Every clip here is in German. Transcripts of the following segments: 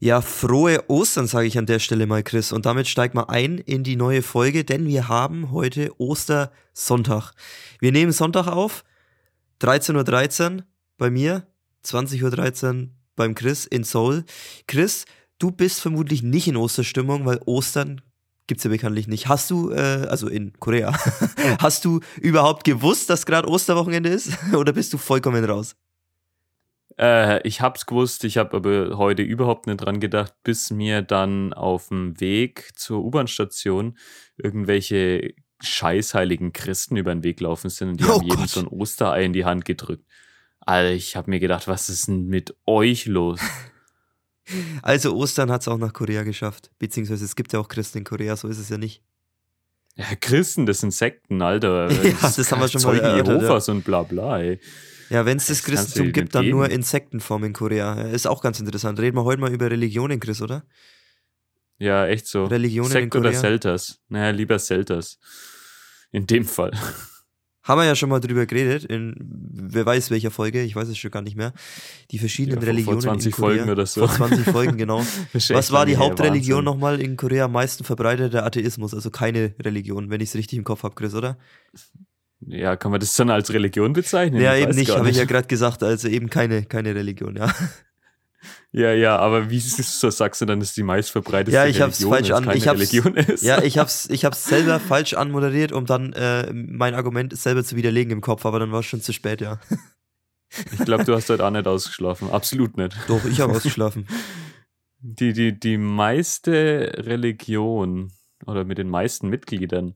Ja, frohe Ostern, sage ich an der Stelle mal, Chris. Und damit steigt mal ein in die neue Folge, denn wir haben heute Ostersonntag. Wir nehmen Sonntag auf, 13.13 Uhr bei mir, 20.13 Uhr beim Chris in Seoul. Chris, du bist vermutlich nicht in Osterstimmung, weil Ostern gibt's ja bekanntlich nicht. Hast du, äh, also in Korea, hast du überhaupt gewusst, dass gerade Osterwochenende ist? Oder bist du vollkommen raus? Äh, ich hab's gewusst, ich habe aber heute überhaupt nicht dran gedacht, bis mir dann auf dem Weg zur U-Bahn-Station irgendwelche scheißheiligen Christen über den Weg laufen sind und die Oh haben jedem so ein Osterei in die Hand gedrückt. Alter, ich habe mir gedacht, was ist denn mit euch los? Also Ostern hat's auch nach Korea geschafft. Beziehungsweise es gibt ja auch Christen in Korea, so ist es ja nicht. Ja, Christen, das sind Sekten, Alter. Ja, das haben wir schon mal Zeugen erörtert, ja. Jehovas und bla bla, ey. Ja, wenn es das Das Christentum gibt, dann geben. nur in Sektenform in Korea. Ist auch ganz interessant. Reden wir heute mal über Religionen, Chris, oder? Ja, echt so. Religionen in Sekt oder Korea? Selters? Naja, lieber Selters. In dem Fall. Haben wir ja schon mal drüber geredet, in wer weiß welcher Folge, ich weiß es schon gar nicht mehr. Die verschiedenen Ja, vor- Religionen vor 20 in Korea. Folgen oder so. Vor 20 Folgen, genau. Was war die Hauptreligion nochmal in Korea am meisten verbreitet? Der Atheismus, also keine Religion, wenn ich es richtig im Kopf habe, Chris, oder? Ja, kann man das dann als Religion bezeichnen? ja, Ich eben nicht, habe ich ja gerade gesagt, also eben keine, keine Religion, ja. Ja, ja, aber wie so sagst du dann, dass die meistverbreitete Ja, ich hab's Religion falsch an- ich hab's- Religion ist? Ja, ich hab's, ich hab's selber falsch anmoderiert, um dann äh, mein Argument selber zu widerlegen im Kopf, aber dann war es schon zu spät, ja. Ich glaube, du hast heute auch nicht ausgeschlafen. Absolut nicht. Doch, ich habe ausgeschlafen. Die, die, die meiste Religion oder mit den meisten Mitgliedern,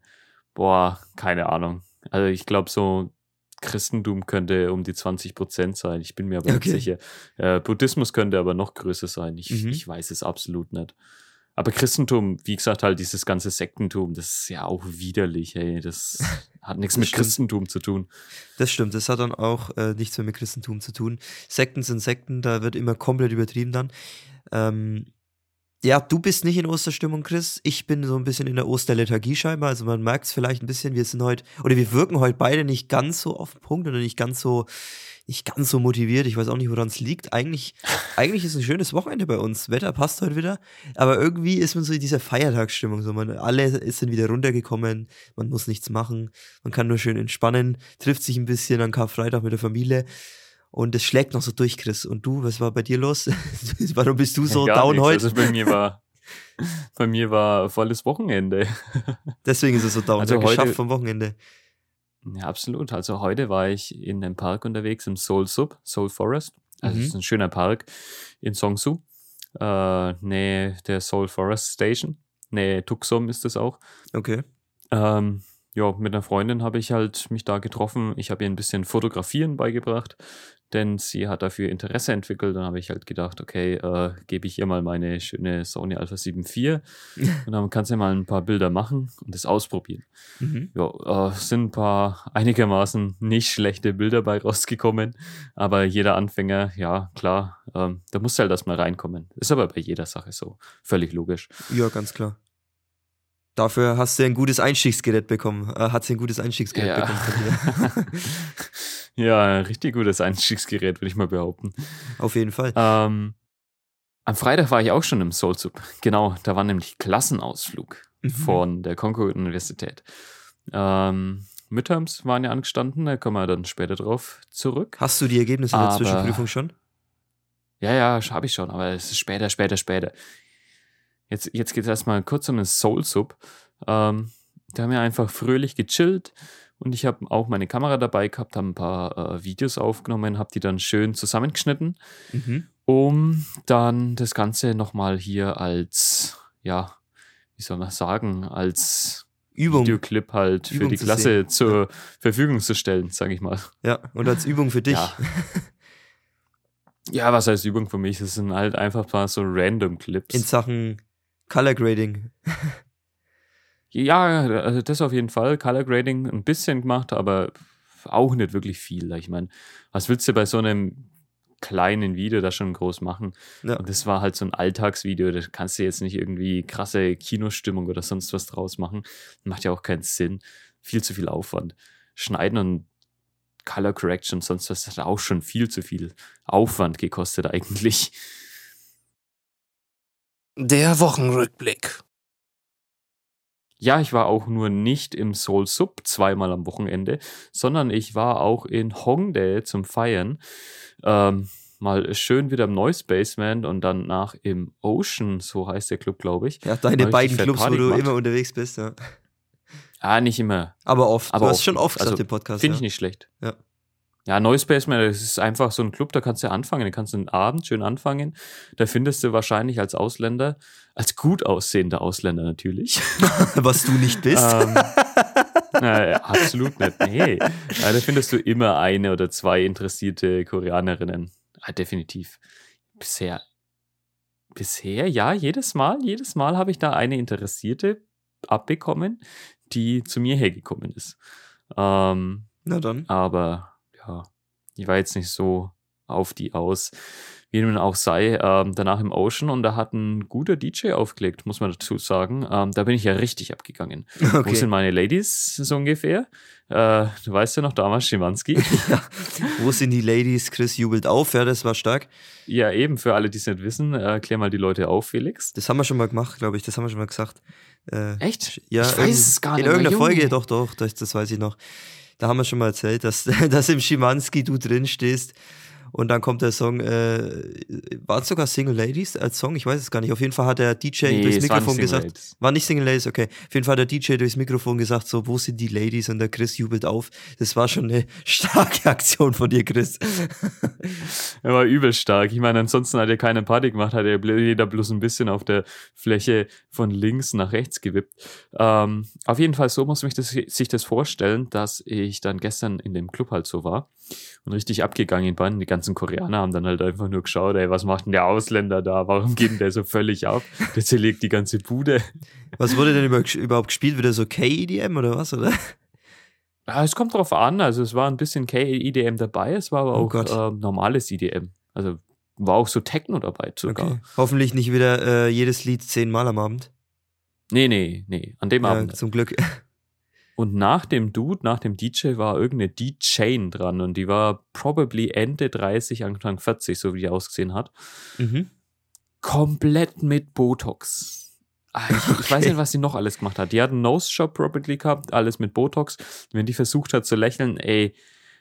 boah, keine Ahnung. Also ich glaube, so Christentum könnte um die 20 Prozent sein. Ich bin mir aber Okay. nicht sicher. Äh, Buddhismus könnte aber noch größer sein. Ich, Mhm. ich weiß es absolut nicht. Aber Christentum, wie gesagt, halt dieses ganze Sektentum, das ist ja auch widerlich, ey. Das hat nichts Das mit stimmt. Christentum zu tun. Das stimmt, das hat dann auch äh, nichts mehr mit Christentum zu tun. Sekten sind Sekten, da wird immer komplett übertrieben dann. Ähm, ja, du bist nicht in Osterstimmung, Chris. Ich bin so ein bisschen in der Osterlethargie scheinbar. Also man merkt es vielleicht ein bisschen, wir sind heute, oder wir wirken heute beide nicht ganz so auf den Punkt oder nicht ganz so, nicht ganz so motiviert. Ich weiß auch nicht, woran es liegt. Eigentlich, eigentlich ist ein schönes Wochenende bei uns. Wetter passt heute wieder. Aber irgendwie ist man so in dieser Feiertagsstimmung. So, man, alle sind wieder runtergekommen, man muss nichts machen, man kann nur schön entspannen, trifft sich ein bisschen an Karfreitag mit der Familie. Und es schlägt noch so durch, Chris. Und du, was war bei dir los? Warum bist du so Gar down nichts. heute? Also bei mir war, bei mir war volles Wochenende. Deswegen ist es so down. Also heute- geschafft vom Wochenende. Ja, absolut. Also heute war ich in einem Park unterwegs, im Seoul Sub, Seoul Forest. Also Mhm. es ist ein schöner Park in Songsu, äh, Nähe der Seoul Forest Station. Nähe Tuksum ist es auch. Okay. Ähm, ja, mit einer Freundin habe ich halt mich da getroffen. Ich habe ihr ein bisschen Fotografieren beigebracht, denn sie hat dafür Interesse entwickelt. Dann habe ich halt gedacht, okay, äh, gebe ich ihr mal meine schöne Sony Alpha 7 IV und dann kann sie mal ein paar Bilder machen und das ausprobieren. Mhm. Ja, äh, sind ein paar einigermaßen nicht schlechte Bilder bei rausgekommen, aber jeder Anfänger, ja, klar, ähm, da muss halt erstmal reinkommen. Ist aber bei jeder Sache so. Völlig logisch. Ja, ganz klar. Dafür hast du ein gutes Einstiegsgerät bekommen. Äh, hat sie ein gutes Einstiegsgerät Ja. bekommen von dir. ja, ein richtig gutes Einstiegsgerät, würde ich mal behaupten. Auf jeden Fall. Ähm, am Freitag war ich auch schon im Soul Sub. Genau, da war nämlich Klassenausflug Mhm. von der Concord Universität. Ähm, Midterms waren ja angestanden, da kommen wir dann später drauf zurück. Hast du die Ergebnisse der Aber- Zwischenprüfung schon? Ja, ja, habe ich schon, aber es ist später, später, später. Jetzt, jetzt geht es erstmal kurz um den Soul Sub. Ähm, da haben wir einfach fröhlich gechillt und ich habe auch meine Kamera dabei gehabt, habe ein paar äh, Videos aufgenommen, habe die dann schön zusammengeschnitten, Mhm. um dann das Ganze nochmal hier als, ja, wie soll man sagen, als Übung. Videoclip halt für Übung die zu Klasse sehen. zur Verfügung zu stellen, sage ich mal. Ja, und als Übung für dich. Ja. Ja, was heißt Übung für mich? Das sind halt einfach mal so random Clips. In Sachen Color Grading. Ja, also das auf jeden Fall. Color Grading ein bisschen gemacht, aber auch nicht wirklich viel. Ich meine, was willst du bei so einem kleinen Video da schon groß machen? Ja. Und das war halt so ein Alltagsvideo, da kannst du jetzt nicht irgendwie krasse Kinostimmung oder sonst was draus machen. Macht ja auch keinen Sinn. Viel zu viel Aufwand. Schneiden und Color Correction, sonst was hat auch schon viel zu viel Aufwand gekostet eigentlich. Der Wochenrückblick. Ja, ich war auch nur nicht im Soul Sub zweimal am Wochenende, sondern ich war auch in Hongdae zum Feiern. Ähm, mal schön wieder im Noise Basement und dann nach im Ocean, so heißt der Club, glaube ich. Ja, deine beiden Clubs, wo Party du gemacht. immer unterwegs bist, ja. Ah, nicht immer. Aber oft. Aber du hast oft. schon oft gesagt Also, im Podcast. Finde ja. ich nicht schlecht. Ja. Ja, Noise Basement, das ist einfach so ein Club, da kannst du anfangen, da kannst du einen Abend schön anfangen. Da findest du wahrscheinlich als Ausländer, als gut aussehender Ausländer natürlich. Was du nicht bist. ähm, äh, absolut nicht, nee. Ja, da findest du immer eine oder zwei interessierte Koreanerinnen. Ah, definitiv. Bisher, bisher, ja, jedes Mal, jedes Mal habe ich da eine Interessierte abbekommen, die zu mir hergekommen ist. Ähm, Na dann. aber ja, die war jetzt nicht so auf die aus. Wie dem auch sei, ähm, danach im Ocean und da hat ein guter DJ aufgelegt, muss man dazu sagen. Ähm, da bin ich ja richtig abgegangen. Wo sind Okay. meine Ladies so ungefähr? Äh, du weißt ja noch damals Schimanski. ja. Wo sind die Ladies? Chris jubelt auf, ja, das war stark. ja, eben, für alle, die es nicht wissen, äh, klär mal die Leute auf, Felix. Das haben wir schon mal gemacht, glaube ich. Das haben wir schon mal gesagt. Äh, Echt? Ja, ich weiß es gar In nicht. mehr, irgendeiner Folge, doch, doch, das, das weiß ich noch. Da haben wir schon mal erzählt, dass, dass im Schimanski du drin stehst und dann kommt der Song, äh, war es sogar Single Ladies als Song? Ich weiß es gar nicht. Auf jeden Fall hat der DJ Nee, durchs Mikrofon gesagt, Ladies. war nicht Single Ladies, okay. Auf jeden Fall hat der DJ durchs Mikrofon gesagt, so, wo sind die Ladies? Und der Chris jubelt auf. Das war schon eine starke Aktion von dir, Chris. Er war übel stark. Ich meine, ansonsten hat er keine Party gemacht, hat er jeder bloß ein bisschen auf der Fläche von links nach rechts gewippt. Ähm, auf jeden Fall, so muss man das, sich das vorstellen, dass ich dann gestern in dem Club halt so war und richtig abgegangen bin. Die ganzen Koreaner haben dann halt einfach nur geschaut, ey, was macht denn der Ausländer da? Warum geht denn der so völlig ab? Der zerlegt die ganze Bude. Was wurde denn über, überhaupt gespielt? Wieder so K-EDM oder was, oder? Ja, es kommt drauf an. Also es war ein bisschen K-EDM dabei, es war aber Oh auch ähm, normales EDM. Also war auch so Techno dabei sogar. Okay. Hoffentlich nicht wieder äh, jedes Lied zehnmal am Abend. Nee, nee, nee, an dem Ja, Abend. zum Glück. Und nach dem Dude, nach dem DJ war irgendeine DJ dran und die war probably Ende 30, Anfang 40, so wie die ausgesehen hat. Mhm. Komplett mit Botox. Ah, Ich, ich weiß Okay. nicht, was sie noch alles gemacht hat. Die hat einen Nose-Shop probably gehabt, alles mit Botox. Wenn die versucht hat zu lächeln, ey,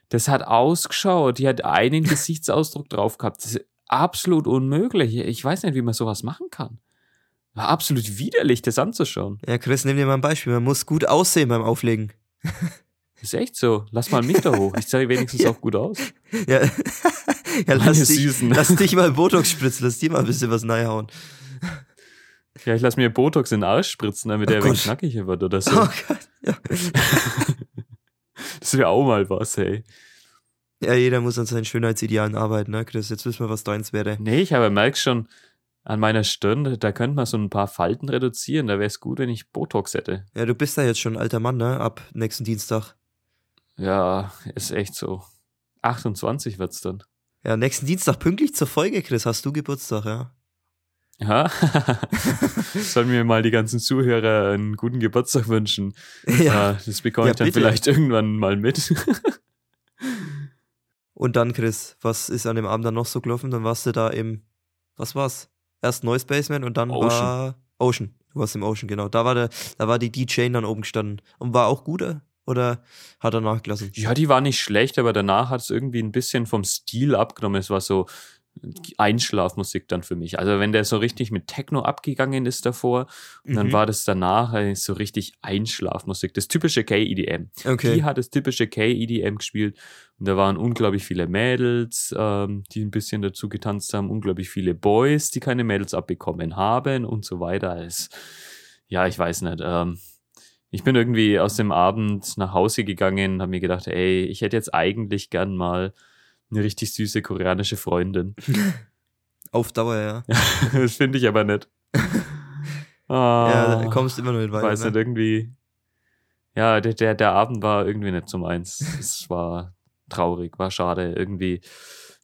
das hat ausgeschaut. Die hat einen Gesichtsausdruck drauf gehabt. Das ist absolut unmöglich. Ich weiß nicht, wie man sowas machen kann. War absolut widerlich, das anzuschauen. Ja, Chris, nimm dir mal ein Beispiel. Man muss gut aussehen beim Auflegen. Ist echt so. Lass mal mich da hoch. Ich sehe wenigstens Ja. auch gut aus. Ja, ja lass, dich, Süßen. lass dich mal Botox spritzen, lass dir mal ein bisschen was reinhauen. Ja, ich lasse mir Botox in den Arsch spritzen, damit Oh er Gott. knackiger wird oder so. Oh Gott. Ja. das wäre auch mal was, ey. ja, jeder muss an seinen Schönheitsidealen arbeiten, ne, Chris? Jetzt wissen wir, was deins wäre. Nee, ich aber merke schon an meiner Stirn, da könnte man so ein paar Falten reduzieren. Da wäre es gut, wenn ich Botox hätte. Ja, du bist da jetzt schon ein alter Mann, ne? Ab nächsten Dienstag. Ja, ist echt so. 28 wird's dann. Ja, nächsten Dienstag pünktlich zur Folge, Chris. Hast du Geburtstag, ja? Ja. Sollen mir mal die ganzen Zuhörer einen guten Geburtstag wünschen. Ja. Äh, das bekomme Ja, ich dann bitte. vielleicht irgendwann mal mit. Und dann, Chris, was ist an dem Abend dann noch so gelaufen? Dann warst du da im, was war's? Erst Noise Basement und dann Ocean. war Ocean. Du warst im Ocean, genau. Da war der, da war die DJ dann oben gestanden. Und war auch gut, äh? oder hat er nachgelassen? Ja, die war nicht schlecht, aber danach hat es irgendwie ein bisschen vom Stil abgenommen. Es war so Einschlafmusik dann für mich. Also wenn der so richtig mit Techno abgegangen ist davor, und dann Mhm. war das danach so richtig Einschlafmusik. Das typische K-EDM. Okay. Die hat das typische K-EDM gespielt und da waren unglaublich viele Mädels, ähm, die ein bisschen dazu getanzt haben, unglaublich viele Boys, die keine Mädels abbekommen haben und so weiter. Es, ja, ich weiß nicht. Ähm, ich bin irgendwie aus dem Abend nach Hause gegangen und habe mir gedacht, ey, ich hätte jetzt eigentlich gern mal eine richtig süße koreanische Freundin. Auf Dauer, ja. das finde ich aber nicht. Ah, Ja, da kommst immer nur nicht weiter. weiß nicht, Ne? irgendwie. Ja, der, der, der Abend war irgendwie nicht so meins. es war traurig, war schade. Irgendwie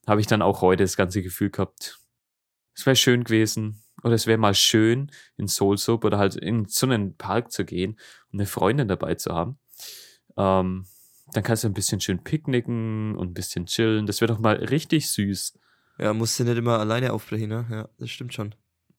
habe ich dann auch heute das ganze Gefühl gehabt, es wäre schön gewesen. Oder es wäre mal schön, in Soul Soap oder halt in so einen Park zu gehen und eine Freundin dabei zu haben. Ähm, dann kannst du ein bisschen schön picknicken und ein bisschen chillen. Das wäre doch mal richtig süß. Ja, musst du nicht immer alleine aufbrechen, ne? Ja, das stimmt schon.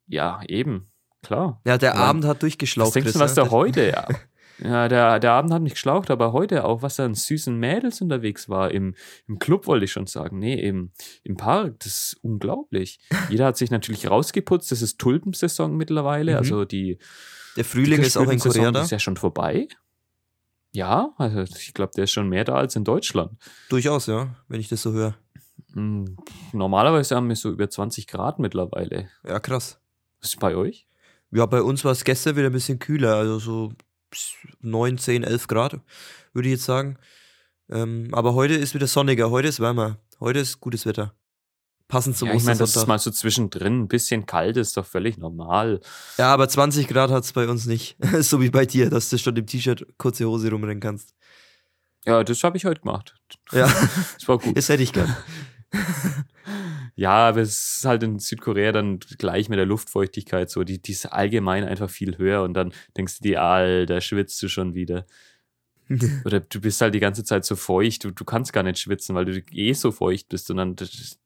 Ja, eben. Klar. Ja, der Ja. Abend hat durchgeschlaucht. Was denkst du, was ne? da heute? Ja, der, der Abend hat nicht geschlaucht, aber heute auch, was da an süßen Mädels unterwegs war. Im, im Club wollte ich schon sagen. Nee, im, im Park. Das ist unglaublich. Jeder hat sich natürlich rausgeputzt. Das ist Tulpensaison mittlerweile. Mhm. Also die. Der Frühling ist auch in Korea da. ist ja schon vorbei. Ja, also ich glaube, der ist schon mehr da als in Deutschland. Durchaus, ja, wenn ich das so höre. Hm, Normalerweise haben wir so über 20 Grad mittlerweile. Ja, krass. Was ist bei euch? Ja, bei uns war es gestern wieder ein bisschen kühler, also so 9, 10, 11 Grad, würde ich jetzt sagen. Ähm, aber heute ist wieder sonniger, heute ist wärmer. Heute ist gutes Wetter. Passend zum ja, ich meine, dass es mal so zwischendrin ein bisschen kalt ist, doch völlig normal. Ja, aber 20 Grad hat es bei uns nicht. so wie bei dir, dass du schon im T-Shirt kurze Hose rumrennen kannst. Ja, das habe ich heute gemacht. Ja, Das war gut. das hätte ich gern. Ja, aber es ist halt in Südkorea dann gleich mit der Luftfeuchtigkeit so, die, die ist allgemein einfach viel höher und dann denkst du dir, Alter, schwitzt du schon wieder. Oder du bist halt die ganze Zeit so feucht, du, du kannst gar nicht schwitzen, weil du eh so feucht bist und dann, das-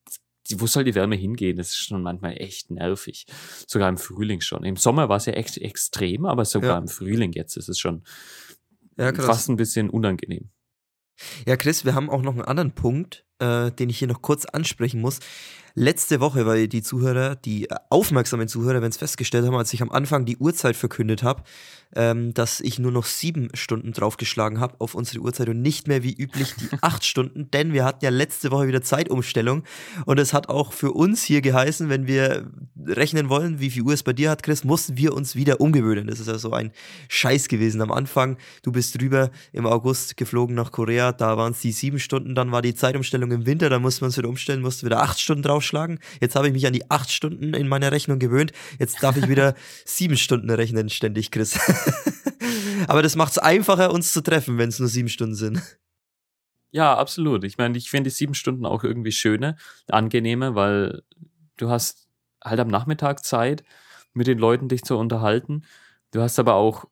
die- wo soll die Wärme hingehen? Das ist schon manchmal echt nervig. Sogar im Frühling schon. Im Sommer war es ja echt extrem, aber sogar Ja. im Frühling jetzt ist es schon Ja, fast ein bisschen unangenehm. Ja, Chris, wir haben auch noch einen anderen Punkt, äh, den ich hier noch kurz ansprechen muss. Letzte Woche, weil die Zuhörer, die äh, aufmerksamen Zuhörer, wenn es festgestellt haben, als ich am Anfang die Uhrzeit verkündet habe, ähm, dass ich nur noch sieben Stunden draufgeschlagen habe auf unsere Uhrzeit und nicht mehr wie üblich die acht Stunden, denn wir hatten ja letzte Woche wieder Zeitumstellung und es hat auch für uns hier geheißen, wenn wir rechnen wollen, wie viel Uhr es bei dir hat, Chris, mussten wir uns wieder umgewöhnen. Das ist ja so ein Scheiß gewesen am Anfang. Du bist drüber im August geflogen nach Korea, da waren es die sieben Stunden, dann war die Zeitumstellung im Winter, da musste man es wieder umstellen, musste wieder acht Stunden draufschlagen. Jetzt habe ich mich an die acht Stunden in meiner Rechnung gewöhnt. Jetzt darf ich wieder sieben Stunden rechnen, ständig, Chris. Aber das macht es einfacher, uns zu treffen, wenn es nur sieben Stunden sind. Ja, absolut. Ich meine, ich finde die sieben Stunden auch irgendwie schöner, angenehmer, weil du hast halt am Nachmittag Zeit, mit den Leuten dich zu unterhalten. Du hast aber auch,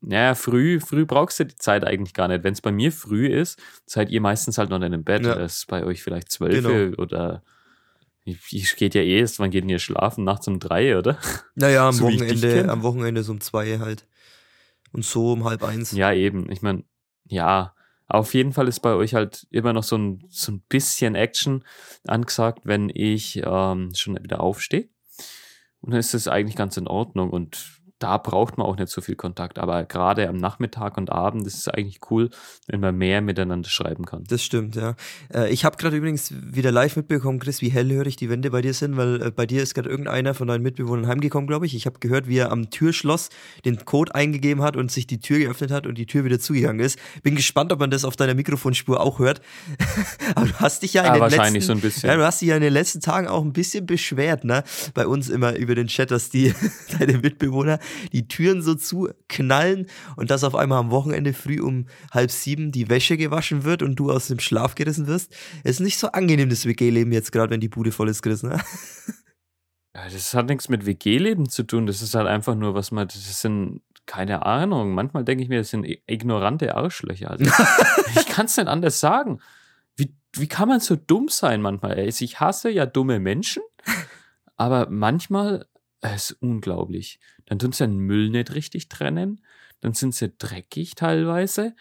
naja, früh, früh brauchst du die Zeit eigentlich gar nicht. Wenn es bei mir früh ist, seid ihr meistens halt noch nicht im Bett. Ja. Das ist bei euch vielleicht zwölf Genau. oder ich, geht ja eh erst, wann geht denn ihr schlafen? Nachts um drei, oder? Naja, am So Wochenende, am Wochenende so um zwei halt. Und so um halb eins. Ja, eben. Ich meine, ja, auf jeden Fall ist bei euch halt immer noch so ein, so ein bisschen Action angesagt, wenn ich ähm, schon wieder aufstehe. Und dann ist es eigentlich ganz in Ordnung und da braucht man auch nicht so viel Kontakt. Aber gerade am Nachmittag und Abend ist es eigentlich cool, wenn man mehr miteinander schreiben kann. Das stimmt, ja. Äh, ich habe gerade übrigens wieder live mitbekommen, Chris, wie hellhörig die Wände bei dir sind, weil äh, bei dir ist gerade irgendeiner von deinen Mitbewohnern heimgekommen, glaube ich. Ich habe gehört, wie er am Türschloss den Code eingegeben hat und sich die Tür geöffnet hat und die Tür wieder zugegangen ist. Bin gespannt, ob man das auf deiner Mikrofonspur auch hört. Aber du hast dich ja in Ja, den wahrscheinlich letzten, so ein bisschen. Ja, du hast dich ja in den letzten Tagen auch ein bisschen beschwert, ne? Bei uns immer über den Chat, dass die deine Mitbewohner die Türen so zuknallen und dass auf einmal am Wochenende früh um halb sieben die Wäsche gewaschen wird und du aus dem Schlaf gerissen wirst. Es ist nicht so angenehm, das WG-Leben jetzt gerade, wenn die Bude voll ist, Chris, ne? Das hat nichts mit WG-Leben zu tun. Das ist halt einfach nur, was man, das sind, keine Ahnung. Manchmal denke ich mir, das sind ignorante Arschlöcher. Also, ich kann es nicht anders sagen. Wie, wie kann man so dumm sein manchmal? ey? Ich hasse ja dumme Menschen, aber manchmal es ist unglaublich. Dann tun sie den Müll nicht richtig trennen, dann sind sie dreckig teilweise.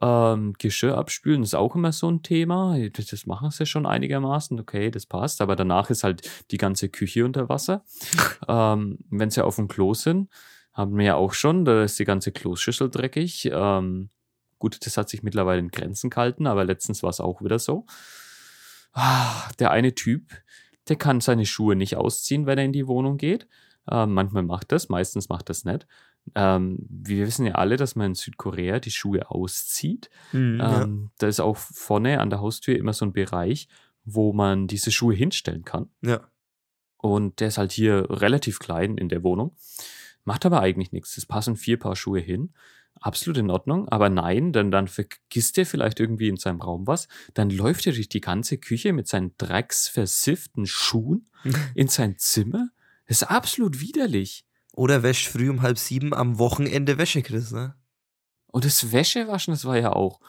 Ähm, Geschirr abspülen ist auch immer so ein Thema. Das das machen sie schon einigermaßen. Okay, das passt. Aber danach ist halt die ganze Küche unter Wasser. ähm, wenn sie auf dem Klo sind, haben wir ja auch schon, da ist die ganze Kloschüssel dreckig. Ähm, gut, das hat sich mittlerweile in Grenzen gehalten, aber letztens war es auch wieder so. Ah, der eine Typ, der kann seine Schuhe nicht ausziehen, wenn er in die Wohnung geht. Ähm, manchmal macht das, meistens macht das nicht. Ähm, wir wissen ja alle, dass man in Südkorea die Schuhe auszieht. ja. Ähm, Da ist auch vorne an der Haustür immer so ein Bereich, wo man diese Schuhe hinstellen kann. ja. Und der ist halt hier relativ klein in der Wohnung. Macht aber eigentlich nichts. Es passen vier Paar Schuhe hin. Absolut in Ordnung. Aber nein, dann, dann vergisst er vielleicht irgendwie in seinem Raum was. Dann läuft er durch die ganze Küche mit seinen drecksversifften Schuhen in sein Zimmer. Das ist absolut widerlich. Oder wäscht früh um halb sieben am Wochenende Wäsche, Chris, ne? Und das Wäschewaschen, das war ja auch.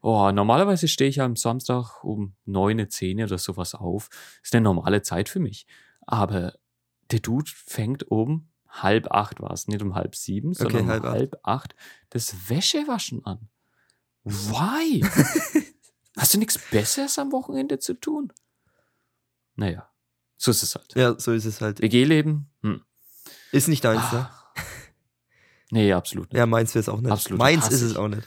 Oh, normalerweise stehe ich ja am Samstag um 9, 10 oder sowas auf. ist eine normale Zeit für mich. Aber der Dude fängt um halb acht war es, nicht um halb sieben, sondern um halb halb, acht. acht das Wäschewaschen an. Why? Hast du nichts Besseres am Wochenende zu tun? Naja, so ist es halt. Ja, so ist es halt. WG-Leben? Hm. Ist nicht deins, ne? Ah. Nee, absolut nicht. Ja, meins wäre es auch nicht. Absolut meins ist es auch nicht.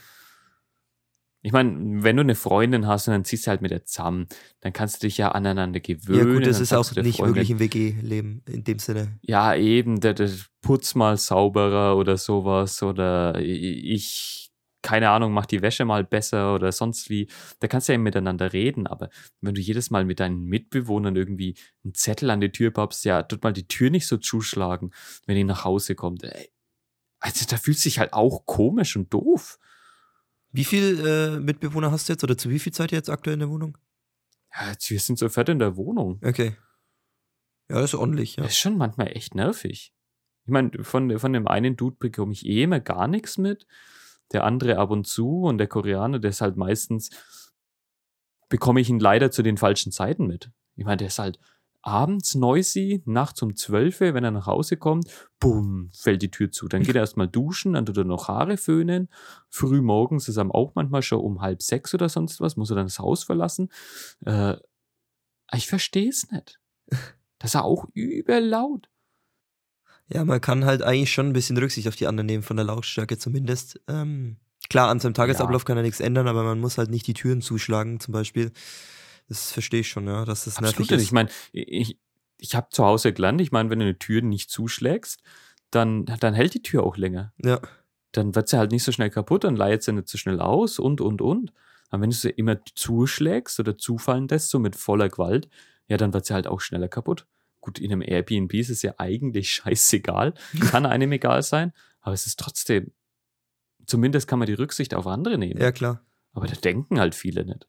Ich meine, wenn du eine Freundin hast und dann ziehst du halt mit der zusammen, dann kannst du dich ja aneinander gewöhnen. Ja, gut, das ist auch nicht Freundin, wirklich ein WG-Leben in dem Sinne. Ja, eben, der, der putz mal sauberer oder sowas oder ich, keine Ahnung, mach die Wäsche mal besser oder sonst wie. Da kannst du ja miteinander reden, aber wenn du jedes Mal mit deinen Mitbewohnern irgendwie einen Zettel an die Tür pappst, ja, tut mal die Tür nicht so zuschlagen, wenn ihr nach Hause kommt. Ey, Also da fühlt sich halt auch komisch und doof. Wie viele äh, Mitbewohner hast du jetzt oder zu wie viel Zeit jetzt aktuell in der Wohnung? Ja, wir sind so fett in der Wohnung. Okay. Ja, das ist ordentlich, ja. Das ist schon manchmal echt nervig. Ich meine, von, von dem einen Dude bekomme ich eh immer gar nichts mit. Der andere ab und zu und der Koreaner, der ist halt meistens, bekomme ich ihn leider zu den falschen Zeiten mit. Ich meine, der ist halt abends noisy, nachts um 12 Uhr, wenn er nach Hause kommt, bumm, fällt die Tür zu. Dann geht er erstmal duschen, dann tut er noch Haare föhnen. Früh morgens ist er auch manchmal schon um halb sechs oder sonst was, muss er dann das Haus verlassen. Äh, ich verstehe es nicht. Das ist auch überlaut. Ja, man kann halt eigentlich schon ein bisschen Rücksicht auf die anderen nehmen, von der Lautstärke zumindest. Ähm, klar, an seinem Tagesablauf kann er nichts ändern, aber man muss halt nicht die Türen zuschlagen, zum Beispiel. Das verstehe ich schon, ja, dass das nervig Absolut. ist. Ich meine, ich, ich habe zu Hause gelernt, ich meine, wenn du eine Tür nicht zuschlägst, dann, dann hält die Tür auch länger. ja, Dann wird sie halt nicht so schnell kaputt, dann leiert sie nicht so schnell aus und, und, und. Aber wenn du sie immer zuschlägst oder zufallen lässt, so mit voller Gewalt, ja, dann wird sie halt auch schneller kaputt. Gut, in einem Airbnb ist es ja eigentlich scheißegal. Kann einem egal sein, aber es ist trotzdem, zumindest kann man die Rücksicht auf andere nehmen. ja, klar. Aber da denken halt viele nicht.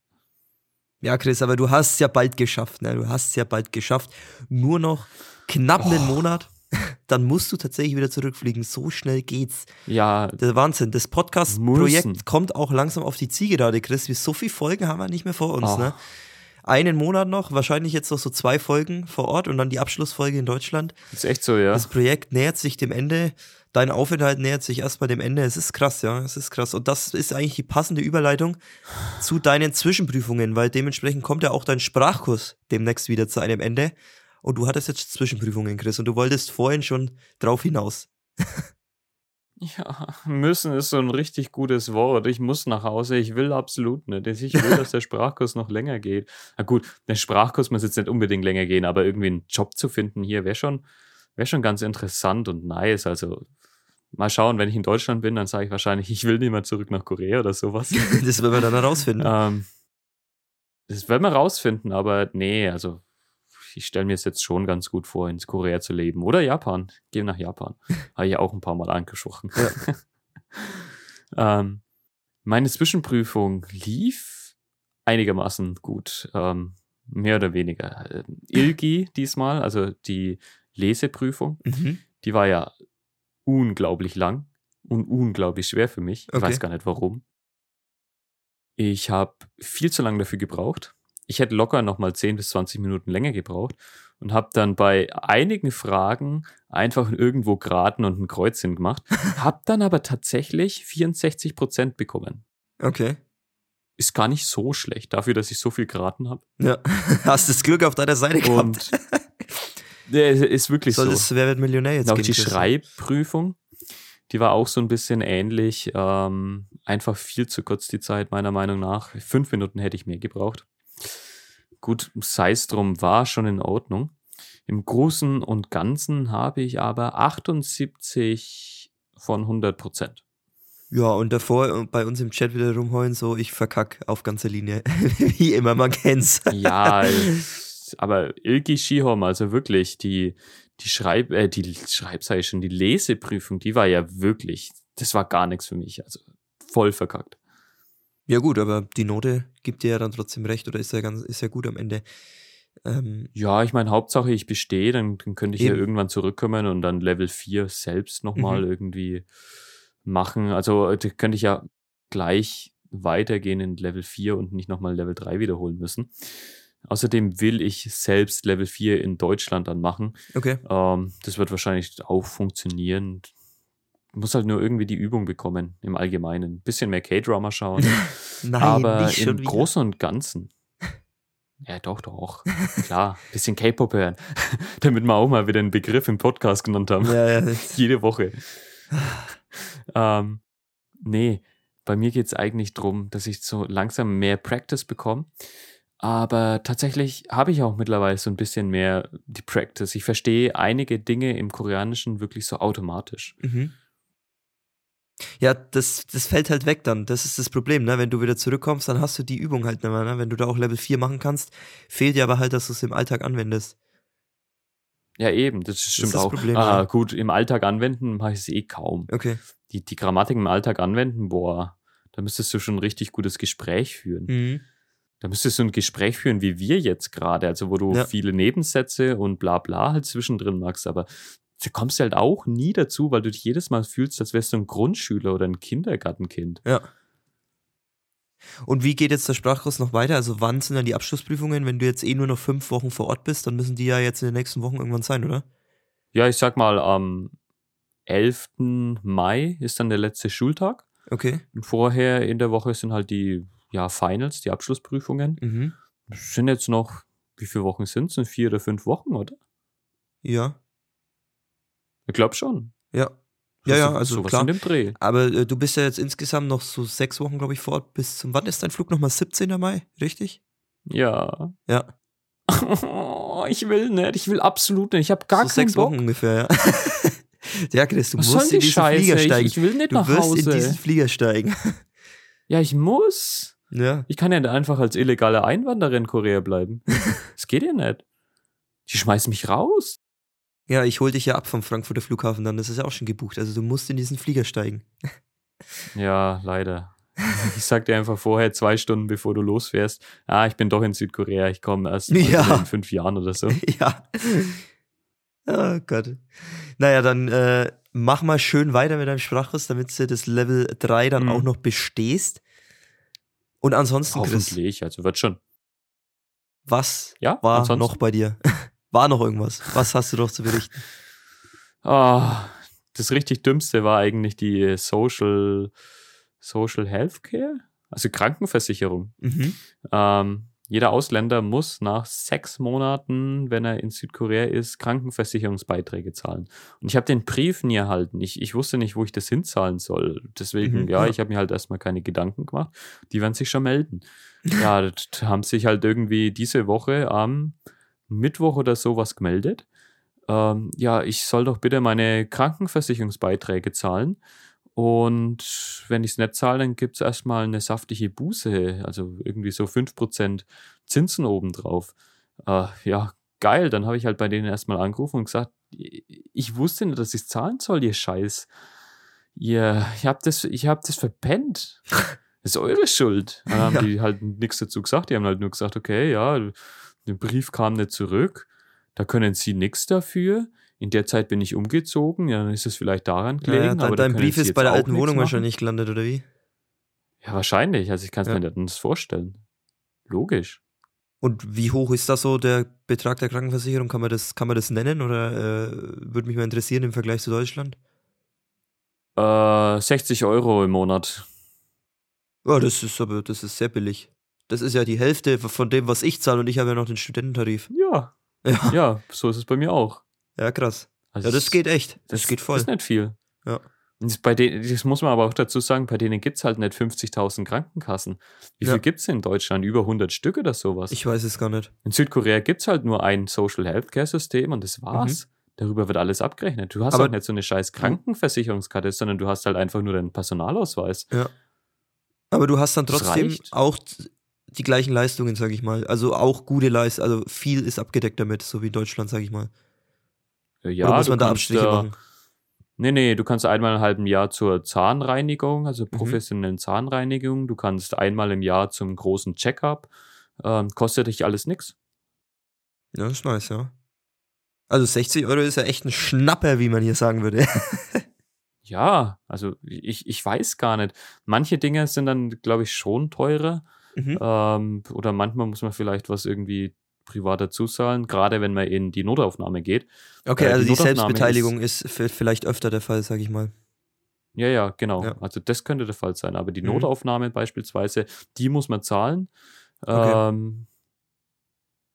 Ja, Chris, aber du hast es ja bald geschafft, ne? Du hast es ja bald geschafft. Nur noch knapp einen Oh. Monat, dann musst du tatsächlich wieder zurückfliegen. So schnell geht's. Ja, Der Wahnsinn. Das Podcast-Projekt kommt auch langsam auf die Zielgerade, Chris. Wie so viele Folgen haben wir nicht mehr vor uns, Oh. ne? Einen Monat noch, wahrscheinlich jetzt noch so zwei Folgen vor Ort und dann die Abschlussfolge in Deutschland. ist echt so, ja. Das Projekt nähert sich dem Ende. Dein Aufenthalt nähert sich erstmal dem Ende. Es ist krass, ja, es ist krass. Und das ist eigentlich die passende Überleitung zu deinen Zwischenprüfungen, weil dementsprechend kommt ja auch dein Sprachkurs demnächst wieder zu einem Ende. Und du hattest jetzt Zwischenprüfungen, Chris, und du wolltest vorhin schon drauf hinaus. Ja, müssen ist so ein richtig gutes Wort. Ich muss nach Hause. Ich will absolut nicht. Ich will, dass der Sprachkurs noch länger geht. Na gut, der Sprachkurs muss jetzt nicht unbedingt länger gehen, aber irgendwie einen Job zu finden hier wäre schon, wäre schon ganz interessant und nice. Also mal schauen, wenn ich in Deutschland bin, dann sage ich wahrscheinlich, ich will nicht mehr zurück nach Korea oder sowas. Das werden wir dann herausfinden. ähm, das werden wir rausfinden, aber nee, also ich stelle mir es jetzt schon ganz gut vor, in Korea zu leben. Oder Japan. Gehen nach Japan. Habe ich auch ein paar Mal angesprochen. ähm, meine Zwischenprüfung lief einigermaßen gut. Ähm, mehr oder weniger. Ähm, ILGI diesmal, also die Leseprüfung, Mhm. die war ja unglaublich lang und unglaublich schwer für mich. Ich Okay. weiß gar nicht warum. Ich habe viel zu lange dafür gebraucht. Ich hätte locker noch mal 10 bis 20 Minuten länger gebraucht und habe dann bei einigen Fragen einfach irgendwo geraten und ein Kreuzchen gemacht. habe dann aber tatsächlich 64 Prozent bekommen. Okay. Ist gar nicht so schlecht dafür, dass ich so viel geraten habe. Ja. Hast das Glück auf deiner Seite gehabt. Und der ist wirklich Soll so. das Wer wird Millionär jetzt auch die? Schreibprüfung, die war auch so ein bisschen ähnlich. Ähm, einfach viel zu kurz die Zeit, meiner Meinung nach. Fünf Minuten hätte ich mehr gebraucht. Gut, sei es drum, war schon in Ordnung. Im Großen und Ganzen habe ich aber 78 von 100 Prozent. Ja, und davor bei uns im Chat wieder rumheulen, so ich verkack auf ganzer Linie. Wie immer, man kennt's. Ja, aber Ilki Schihom, also wirklich, die, die Schreib, äh, die Schreib, sag ich schon, die Leseprüfung, die war ja wirklich, das war gar nichts für mich. Also voll verkackt. Ja gut, aber die Note gibt dir ja dann trotzdem recht oder ist ja ganz, ist ja gut am Ende. Ähm, Ja, ich meine, Hauptsache ich bestehe, dann, dann könnte ich ja Eben. irgendwann zurückkommen und dann Level 4 selbst nochmal Mhm. irgendwie machen. Also äh, da könnte ich ja gleich weitergehen in Level 4 und nicht nochmal Level 3 wiederholen müssen. Außerdem will ich selbst Level 4 in Deutschland dann machen. Okay. Ähm, das wird wahrscheinlich auch funktionieren. Muss halt nur irgendwie die Übung bekommen im Allgemeinen. Bisschen mehr K-Drama schauen. Nein, aber nicht schon im wieder. Großen und Ganzen. Ja, doch, doch. Klar, bisschen K-Pop hören. Damit wir auch mal wieder einen Begriff im Podcast genannt haben. Ja, ja. Jede Woche. ähm, nee, bei mir geht es eigentlich darum, dass ich so langsam mehr Practice bekomme. Aber tatsächlich habe ich auch mittlerweile so ein bisschen mehr die Practice. Ich verstehe einige Dinge im Koreanischen wirklich so automatisch. Mhm. Ja, das, das fällt halt weg dann. Das ist das Problem, ne? Wenn du wieder zurückkommst, dann hast du die Übung halt nicht mehr, ne? Wenn du da auch Level 4 machen kannst, fehlt dir aber halt, dass du es im Alltag anwendest. Ja, eben, das stimmt das auch. Problem, ah, ja. gut, im Alltag anwenden mache ich es eh kaum. Okay. Die, die Grammatik im Alltag anwenden, boah, da müsstest du schon ein richtig gutes Gespräch führen. Mhm. Da müsstest du ein Gespräch führen, wie wir jetzt gerade, also wo du Ja. viele Nebensätze und bla bla halt zwischendrin machst, aber da kommst du halt auch nie dazu, weil du dich jedes Mal fühlst, als wärst du ein Grundschüler oder ein Kindergartenkind. Ja. Und wie geht jetzt der Sprachkurs noch weiter? Also wann sind dann die Abschlussprüfungen? Wenn du jetzt eh nur noch fünf Wochen vor Ort bist, dann müssen die ja jetzt in den nächsten Wochen irgendwann sein, oder? Ja, ich sag mal, am 11. Mai ist dann der letzte Schultag. Okay. Und vorher in der Woche sind halt die ja, Finals, die Abschlussprüfungen. Mhm. Sind jetzt noch, wie viele Wochen sind es? Sind vier oder fünf Wochen, oder? Ja. Ich glaube schon. Ja. Ja, ja, So- also sowas klar. in dem Dreh. Aber äh, du bist ja jetzt insgesamt noch so sechs Wochen, glaube ich, vor Ort. Bis zum wann ist dein Flug nochmal 17. Mai? Richtig? Ja. Ja. ich will nicht, ich will absolut nicht. Ich habe gar so keinen sechs Bock. Wochen ungefähr, ja. ja, Chris, du Was musst in die diesen Scheiße? Flieger Ich, steigen. ich will nicht du nach wirst Hause. in diesen Flieger steigen. ja, ich muss. ja. Ich kann ja nicht einfach als illegale Einwanderer in Korea bleiben. Das geht ja nicht. Die schmeißen mich raus. Ja, ich hol dich ja ab vom Frankfurter Flughafen dann. Das ist ja auch schon gebucht. Also du musst in diesen Flieger steigen. Ja, leider. Ich sag dir einfach vorher, zwei Stunden bevor du losfährst, ah, ich bin doch in Südkorea, ich komme erst Ja. in fünf Jahren oder so. ja. Oh Gott. Naja, dann äh, mach mal schön weiter mit deinem Sprachkurs, damit du das Level 3 dann Mhm. auch noch bestehst. Und ansonsten, Chris, Hoffentlich, also wird schon. was Ja, war ansonsten? noch bei dir? War noch irgendwas? Was hast du noch zu berichten? Ah, das richtig Dümmste war eigentlich die Social, Social Healthcare, also Krankenversicherung. Mhm. Ähm, jeder Ausländer muss nach sechs Monaten, wenn er in Südkorea ist, Krankenversicherungsbeiträge zahlen. Und ich habe den Brief nie erhalten. Ich, ich wusste nicht, wo ich das hinzahlen soll. Deswegen, Mhm, ja, ja. ich habe mir halt erstmal keine Gedanken gemacht. Die werden sich schon melden. Ja, das haben sich halt irgendwie diese Woche am Mittwoch oder sowas gemeldet. Ähm, ja, ich soll doch bitte meine Krankenversicherungsbeiträge zahlen. Und wenn ich es nicht zahle, dann gibt es erstmal eine saftige Buße, also irgendwie so 5% Zinsen obendrauf. Äh, ja, geil. Dann habe ich halt bei denen erstmal angerufen und gesagt, ich wusste nicht, dass ich zahlen soll, ihr Scheiß. Ihr, ich habe das, ich hab das verpennt. Das ist eure Schuld. Dann haben Ja. die halt nichts dazu gesagt. Die haben halt nur gesagt, okay, ja, der Brief kam nicht zurück. Da können sie nichts dafür. In der Zeit bin ich umgezogen. Ja, dann ist es vielleicht daran gelegen. Naja, aber dein, dein Brief ist bei der alten Wohnung machen. wahrscheinlich gelandet, oder wie? Ja, wahrscheinlich. Also ich kann es Ja. mir nicht anders vorstellen. Logisch. Und wie hoch ist das so, der Betrag der Krankenversicherung? Kann man das, kann man das nennen? Oder äh, würde mich mal interessieren im Vergleich zu Deutschland? Äh, 60 Euro im Monat. Ja, das ist aber, das ist sehr billig. Das ist ja die Hälfte von dem, was ich zahle und ich habe ja noch den Studententarif. Ja, Ja, ja, so ist es bei mir auch. ja krass. Also Ja, das es- geht echt. Das, geht voll. Das ist nicht viel. Ja. Und Das, bei denen, das muss man aber auch dazu sagen, bei denen gibt es halt nicht 50.000 Krankenkassen. Wie Ja. viel gibt es in Deutschland? Über 100 Stück oder sowas? Ich weiß es gar nicht. in Südkorea gibt es halt nur ein Social Healthcare System und das war's. Darüber wird alles abgerechnet. Du hast Mhm. Aber- auch nicht so eine scheiß Krankenversicherungskarte, sondern du hast halt einfach nur deinen Personalausweis. Aber du hast dann Das trotzdem auch die gleichen Leistungen, sage ich mal. Also auch gute Leistungen, also viel ist abgedeckt damit, so wie in Deutschland, sage ich mal. Äh, Ja, Oder muss man da Abstriche äh, machen? Nee, nee, du kannst einmal im halben Jahr zur Zahnreinigung, also Mhm. professionellen Zahnreinigung. Du kannst einmal im Jahr zum großen Checkup. Ähm, kostet dich alles nix. Ja, das ist nice, ja. Also 60 Euro ist ja echt ein Schnapper, wie man hier sagen würde. Ja, also ich, ich weiß gar nicht. Manche Dinge sind dann, glaube ich, schon teurer. Mhm. Ähm, oder manchmal muss man vielleicht was irgendwie privat dazu zahlen, gerade wenn man in die Notaufnahme geht. Okay, Äh, also die die Selbstbeteiligung ist, v- vielleicht öfter der Fall, sag ich mal. Ja, ja, genau. Ja. Also das könnte der Fall sein. Aber die Mhm. Notaufnahme beispielsweise, die muss man zahlen. Okay. Ähm,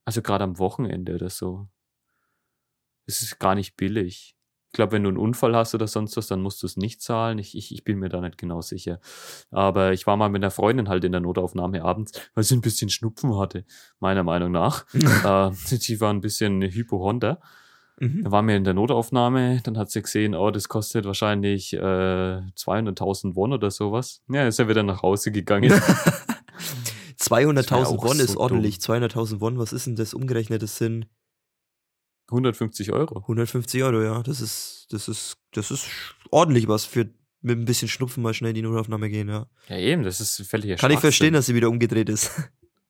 also gerade am Wochenende oder so. Es ist gar nicht billig. Ich glaube, wenn du einen Unfall hast oder sonst was, dann musst du es nicht zahlen. Ich, ich, ich bin mir da nicht genau sicher. Aber ich war mal mit einer Freundin halt in der Notaufnahme abends, weil sie ein bisschen Schnupfen hatte, meiner Meinung nach. äh, sie war ein bisschen Hypochonder. Mhm. Da waren wir in der Notaufnahme, dann hat sie gesehen, oh, das kostet wahrscheinlich äh, 200.000 Won oder sowas. Ja, ist er wieder nach Hause gegangen. 200.000 auch Won ist so ordentlich. 200.000 Won, was ist denn das umgerechnet? Das sind 150 Euro. 150 Euro, ja. Das ist, das ist, das ist ordentlich was für mit ein bisschen Schnupfen mal schnell in die Notaufnahme gehen, ja. Ja, eben, das ist völlig Kann ich verstehen, dass sie wieder umgedreht ist.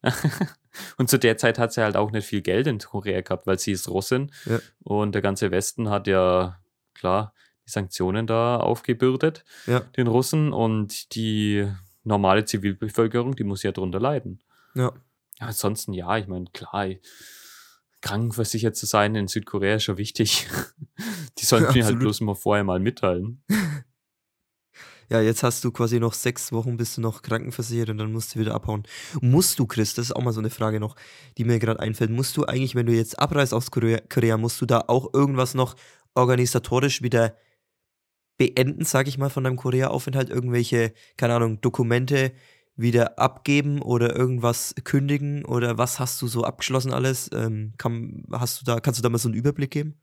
Und zu der Zeit hat sie halt auch nicht viel Geld in Korea gehabt, weil sie ist Russin. Ja. Und der ganze Westen hat ja, klar, die Sanktionen da aufgebürdet, Ja. den Russen. Und die normale Zivilbevölkerung, die muss ja drunter leiden. Ja. Ja, ansonsten, ja, ich meine, klar, krankenversichert zu sein in Südkorea ist schon wichtig. Die sollten mir halt bloß mal vorher mal mitteilen. Ja, jetzt hast du quasi noch sechs Wochen, bist du noch krankenversichert und dann musst du wieder abhauen. Musst du, Chris, das ist auch mal so eine Frage noch, die mir gerade einfällt, musst du eigentlich, wenn du jetzt abreist aus Korea, Korea, musst du da auch irgendwas noch organisatorisch wieder beenden, sag ich mal, von deinem Korea-Aufenthalt? Irgendwelche, keine Ahnung, Dokumente wieder abgeben oder irgendwas kündigen oder was hast du so abgeschlossen alles? Ähm, kann, hast du da, kannst du da mal so einen Überblick geben?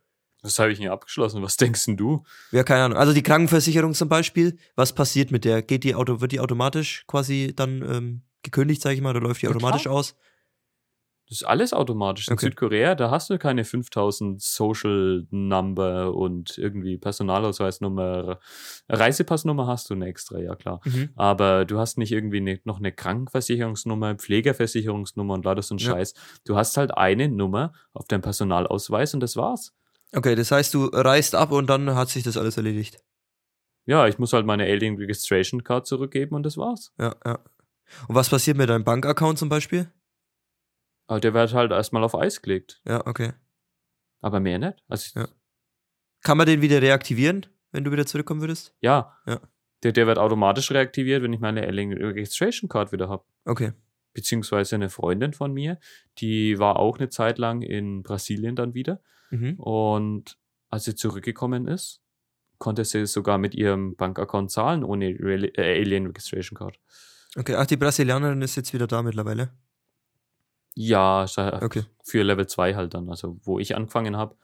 Das habe ich nie abgeschlossen. Was denkst denn du? Ja, keine Ahnung. Also die Krankenversicherung zum Beispiel, was passiert mit der? Geht die Auto, wird die automatisch quasi dann ähm, gekündigt, sag ich mal, oder läuft die Ja, automatisch klar. aus? Das ist alles automatisch. In Okay. Südkorea, da hast du keine 5000 Social Number und irgendwie Personalausweisnummer. Reisepassnummer hast du eine extra, ja klar. Mhm. Aber du hast nicht irgendwie ne, noch eine Krankenversicherungsnummer, Pflegerversicherungsnummer und lauter so ein Ja. Scheiß. Du hast halt eine Nummer auf deinem Personalausweis und das war's. Okay, das heißt, du reist ab und dann hat sich das alles erledigt. Ja, ich muss halt meine Alien Registration Card zurückgeben und das war's. Ja, ja. Und was passiert mit deinem Bankaccount zum Beispiel? Aber der wird halt erstmal auf Eis gelegt. Ja, okay. Aber mehr nicht. Also, Ja. Kann man den wieder reaktivieren, wenn du wieder zurückkommen würdest? ja. Ja. Der, der wird automatisch reaktiviert, wenn ich meine Alien Registration Card wieder habe. Okay. beziehungsweise eine Freundin von mir, die war auch eine Zeit lang in Brasilien dann wieder. Mhm. Und als sie zurückgekommen ist, konnte sie sogar mit ihrem Bankaccount zahlen ohne Re äh, Alien Registration Card. Okay, ach, die Brasilianerin ist jetzt wieder da mittlerweile. Ja, Okay. für Level 2 halt dann. Also, wo ich angefangen habe,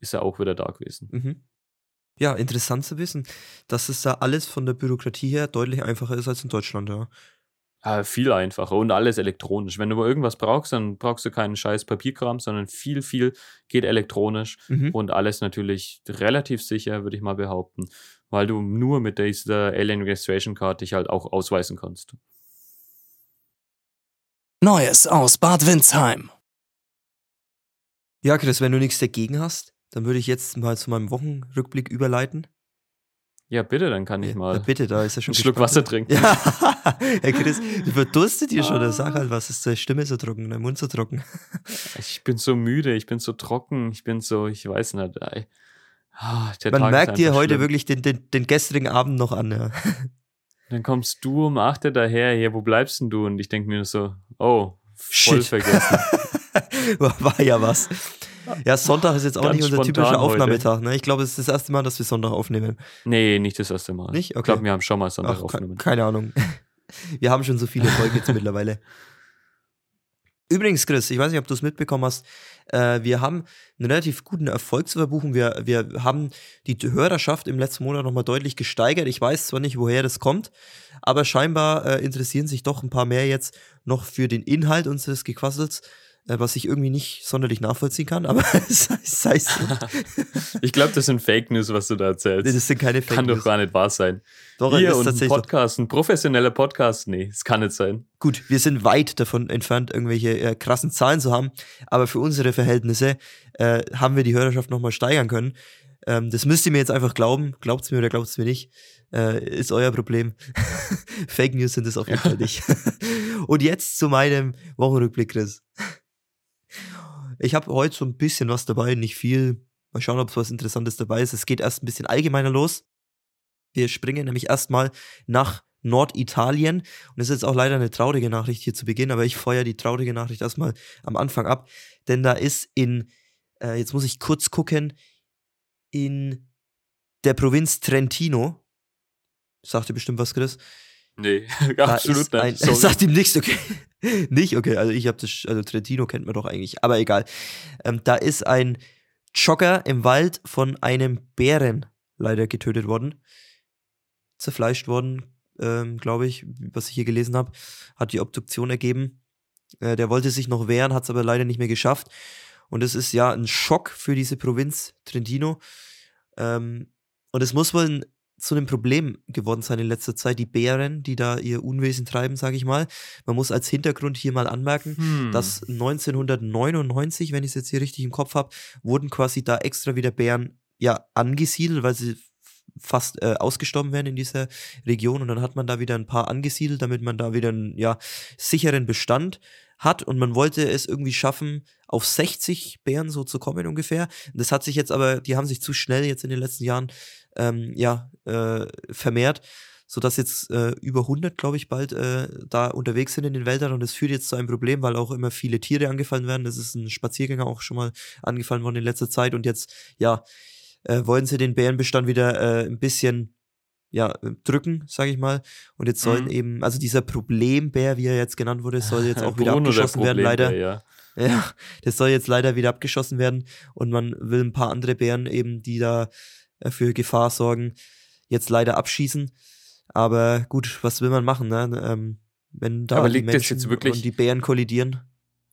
ist er auch wieder da gewesen. Mhm. Ja, interessant zu wissen, dass es da alles von der Bürokratie her deutlich einfacher ist als in Deutschland, ja. Ja, viel einfacher und alles elektronisch. Wenn du mal irgendwas brauchst, dann brauchst du keinen scheiß Papierkram, sondern viel, viel geht elektronisch. Mhm. Und alles natürlich relativ sicher, würde ich mal behaupten, weil du nur mit dieser Alien Registration Card dich halt auch ausweisen kannst. Neues aus Bad Windsheim. Ja, Chris, wenn du nichts dagegen hast, dann würde ich jetzt mal zu meinem Wochenrückblick überleiten. Ja, bitte, dann kann ich Ja, mal bitte, da ist er schon einen Schluck gespannt. Wasser trinken. Ja, Herr Chris, du verdurstet hier schon. Sag halt, was ist deine Stimme so trocken, dein Mund so trocken? Ich bin so müde, ich bin so trocken, ich bin so, ich weiß nicht. ey. Ah, der Man Tag merkt dir heute schlimm. wirklich den, den, den gestrigen Abend noch an. Ja. Dann kommst du um 8 Uhr daher, hier, wo bleibst denn du? Und ich denke mir so, oh, voll Shit. vergessen. War ja was. Ja, Sonntag ist jetzt auch Ganz nicht unser typischer. Aufnahmetag. Ne? Ich glaube, es ist das erste Mal, dass wir Sonntag aufnehmen. Nee, nicht das erste Mal. Nicht? Ich Okay. glaube, wir haben schon mal Sonntag Ach, aufgenommen. keine Ahnung. Wir haben schon so viele Folgen jetzt mittlerweile. Übrigens, Chris, ich weiß nicht, ob du es mitbekommen hast. Äh, wir haben einen relativ guten Erfolg zu verbuchen. Wir, wir haben die Hörerschaft im letzten Monat nochmal deutlich gesteigert. Ich weiß zwar nicht, woher das kommt, aber scheinbar äh, interessieren sich doch ein paar mehr jetzt noch für den Inhalt unseres Gequassels, was ich irgendwie nicht sonderlich nachvollziehen kann, aber sei sei es so. Ich glaube, das sind Fake News, was du da erzählst. Das sind keine Fake kann doch News. gar nicht wahr sein. Doch, Hier das ist und ein Podcast, ein professioneller Podcast, nee, es kann nicht sein. Gut, wir sind weit davon entfernt, irgendwelche äh, krassen Zahlen zu haben, aber für unsere Verhältnisse äh, haben wir die Hörerschaft nochmal steigern können. Ähm, das müsst ihr mir jetzt einfach glauben. Glaubt's mir oder glaubt's mir nicht. Äh, ist euer Problem. Fake News sind es auf jeden Fall nicht. Und jetzt zu meinem Wochenrückblick, Chris. Ich habe heute so ein bisschen was dabei, nicht viel. Mal schauen, ob es was Interessantes dabei ist. Es geht erst ein bisschen allgemeiner los. Wir springen nämlich erstmal nach Norditalien. Und das ist jetzt auch leider eine traurige Nachricht hier zu Beginn, aber ich feuer die traurige Nachricht erstmal am Anfang ab. Denn da ist in, äh, jetzt muss ich kurz gucken, in der Provinz Trentino, sagt dir bestimmt was, Chris? Nee, Da absolut ist ein, nicht. Sorry. sagt ihm nichts, okay. nicht, okay, also ich habe das, also Trentino kennt man doch eigentlich, aber egal. Ähm, da ist ein Jogger im Wald von einem Bären leider getötet worden. Zerfleischt worden, ähm, glaube ich, was ich hier gelesen habe, hat die Obduktion ergeben. Äh, der wollte sich noch wehren, hat es aber leider nicht mehr geschafft. Und es ist ja ein Schock für diese Provinz Trentino. Ähm, und es muss wohl ein, zu einem Problem geworden sein in letzter Zeit, die Bären, die da ihr Unwesen treiben, sage ich mal. Man muss als Hintergrund hier mal anmerken, Hm. dass 1999, wenn ich es jetzt hier richtig im Kopf habe, wurden quasi da extra wieder Bären ja angesiedelt, weil sie fast äh, ausgestorben werden in dieser Region und dann hat man da wieder ein paar angesiedelt, damit man da wieder einen ja, sicheren Bestand hat und man wollte es irgendwie schaffen, auf 60 Bären so zu kommen ungefähr. Das hat sich jetzt aber, die haben sich zu schnell jetzt in den letzten Jahren ähm, ja, äh, vermehrt, sodass jetzt äh, über 100, glaube ich, bald äh, da unterwegs sind in den Wäldern und das führt jetzt zu einem Problem, weil auch immer viele Tiere angefallen werden. Das ist ein Spaziergänger auch schon mal angefallen worden in letzter Zeit und jetzt, ja, äh, wollen sie den Bärenbestand wieder äh, ein bisschen ja, drücken, sage ich mal. Und jetzt sollen Mhm. eben, also dieser Problembär, wie er jetzt genannt wurde, soll jetzt auch wieder abgeschossen werden, leider. Ja. Ja, das soll jetzt leider wieder abgeschossen werden und man will ein paar andere Bären eben, die da äh, für Gefahr sorgen, jetzt leider abschießen. Aber gut, was will man machen, ne? Ähm, wenn da Aber die Menschen und die Bären kollidieren.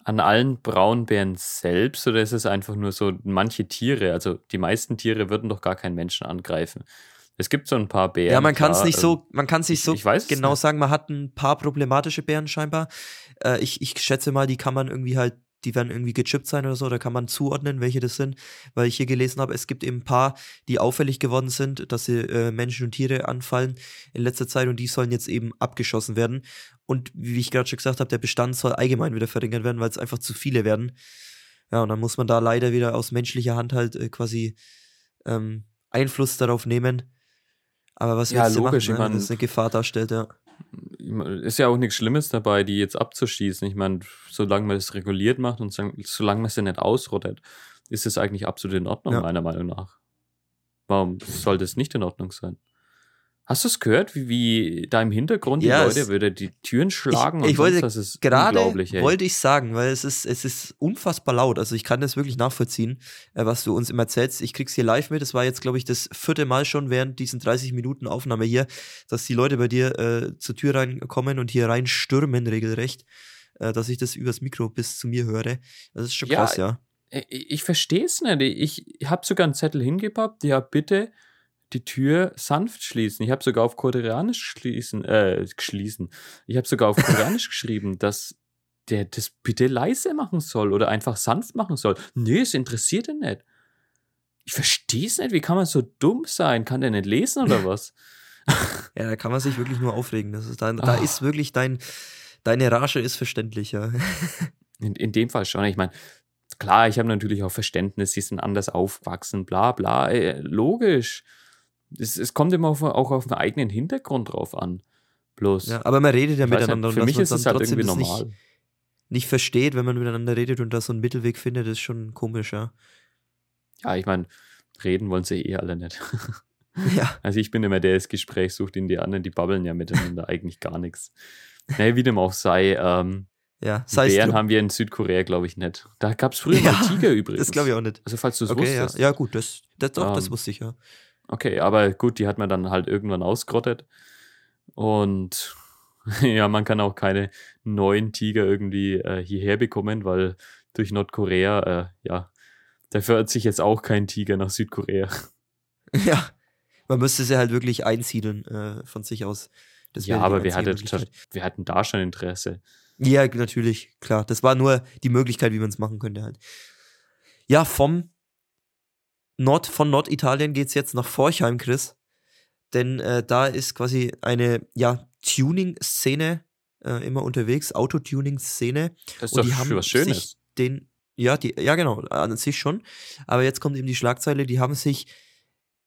An allen Braunbären selbst oder ist es einfach nur so, manche Tiere, also die meisten Tiere würden doch gar keinen Menschen angreifen. Es gibt so ein paar Bären. Ja, man kann es nicht ähm, so, man kann es nicht ich- so ich weiß es genau nicht. sagen. Man hat ein paar problematische Bären scheinbar. Äh, ich, ich schätze mal, die kann man irgendwie halt, die werden irgendwie gechippt sein oder so, da kann man zuordnen, welche das sind, weil ich hier gelesen habe, es gibt eben ein paar, die auffällig geworden sind, dass sie äh, Menschen und Tiere anfallen in letzter Zeit und die sollen jetzt eben abgeschossen werden. Und wie ich gerade schon gesagt habe, der Bestand soll allgemein wieder verringert werden, weil es einfach zu viele werden. Ja, und dann muss man da leider wieder aus menschlicher Hand halt äh, quasi ähm, Einfluss darauf nehmen. Aber was Ja, willst du logisch, machen, ich ne? mein- wenn es eine Gefahr darstellt, ja. Ist ja auch nichts Schlimmes dabei, die jetzt abzuschießen. Ich meine, solange man das reguliert macht und solange man sie nicht ausrottet, ist es eigentlich absolut in Ordnung, Ja. meiner Meinung nach. Warum soll das nicht in Ordnung sein? Hast du es gehört, wie, wie da im Hintergrund die Ja, Leute es- wieder die Türen schlagen? ich und wollte sonst? Das Gerade wollte ich sagen, weil es ist, es ist unfassbar laut. Also ich kann das wirklich nachvollziehen, äh, was du uns immer erzählst. Ich krieg's hier live mit. Es war jetzt, glaube ich, das vierte Mal schon während diesen 30 Minuten Aufnahme hier, dass die Leute bei dir äh, zur Tür reinkommen und hier reinstürmen regelrecht, äh, dass ich das übers Mikro bis zu mir höre. Das ist schon Ja, krass, ja. Ich, ich verstehe es nicht. Ich habe sogar einen Zettel hingepappt, ja, bitte die Tür sanft schließen. Ich habe sogar auf Koreanisch schließen, äh, schließen. Ich habe sogar auf Koreanisch geschrieben, dass der das bitte leise machen soll oder einfach sanft machen soll. Nee, es interessiert ihn nicht. Ich verstehe es nicht. Wie kann man so dumm sein? Kann der nicht lesen oder was? Ja, da kann man sich wirklich nur aufregen. Das ist, da, da Ah. ist wirklich dein, deine Rage ist verständlich, ja. In, in dem Fall schon. Ich meine, klar, ich habe natürlich auch Verständnis, sie sind anders aufgewachsen, bla bla. Äh, logisch. Es, es kommt immer auf, auch auf den eigenen Hintergrund drauf an. Bloß. ja. Aber man redet ja miteinander nicht, für und mich ist es halt irgendwie das normal. Nicht, nicht versteht, wenn man miteinander redet und da so einen Mittelweg findet, ist schon komisch, ja. Ja, ich meine, reden wollen sie eh alle nicht. Ja, Also ich bin immer der, der das Gespräch sucht, in die anderen, die babbeln ja miteinander eigentlich gar nichts. Naja, wie dem auch sei, ähm, ja. Sei Bären haben wir in Südkorea, glaube ich, nicht. Da gab es früher Ja, mal Tiger übrigens. Das glaube ich auch nicht. Also falls du es Okay, ja. wusstest. ja, gut, das, das, doch, das Ähm, wusste ich ja. Okay, aber gut, die hat man dann halt irgendwann ausgerottet. Und ja, man kann auch keine neuen Tiger irgendwie äh, hierher bekommen, weil durch Nordkorea, äh, ja, da verirrt sich jetzt auch kein Tiger nach Südkorea. Ja, man müsste sie halt wirklich einsiedeln äh, von sich aus. Das ja, aber wir, einzige hatte, Möglichkeit. wir hatten da schon Interesse. Ja, natürlich, klar. Das war nur die Möglichkeit, wie man es machen könnte halt. Ja, vom Nord, von Norditalien geht es jetzt nach Forchheim, Chris. Denn äh, da ist quasi eine ja, Tuning-Szene äh, immer unterwegs, Autotuning-Szene. Das ist Und doch die haben was Schönes. sich den, ja, die, ja genau, an sich schon. Aber jetzt kommt eben die Schlagzeile, die haben sich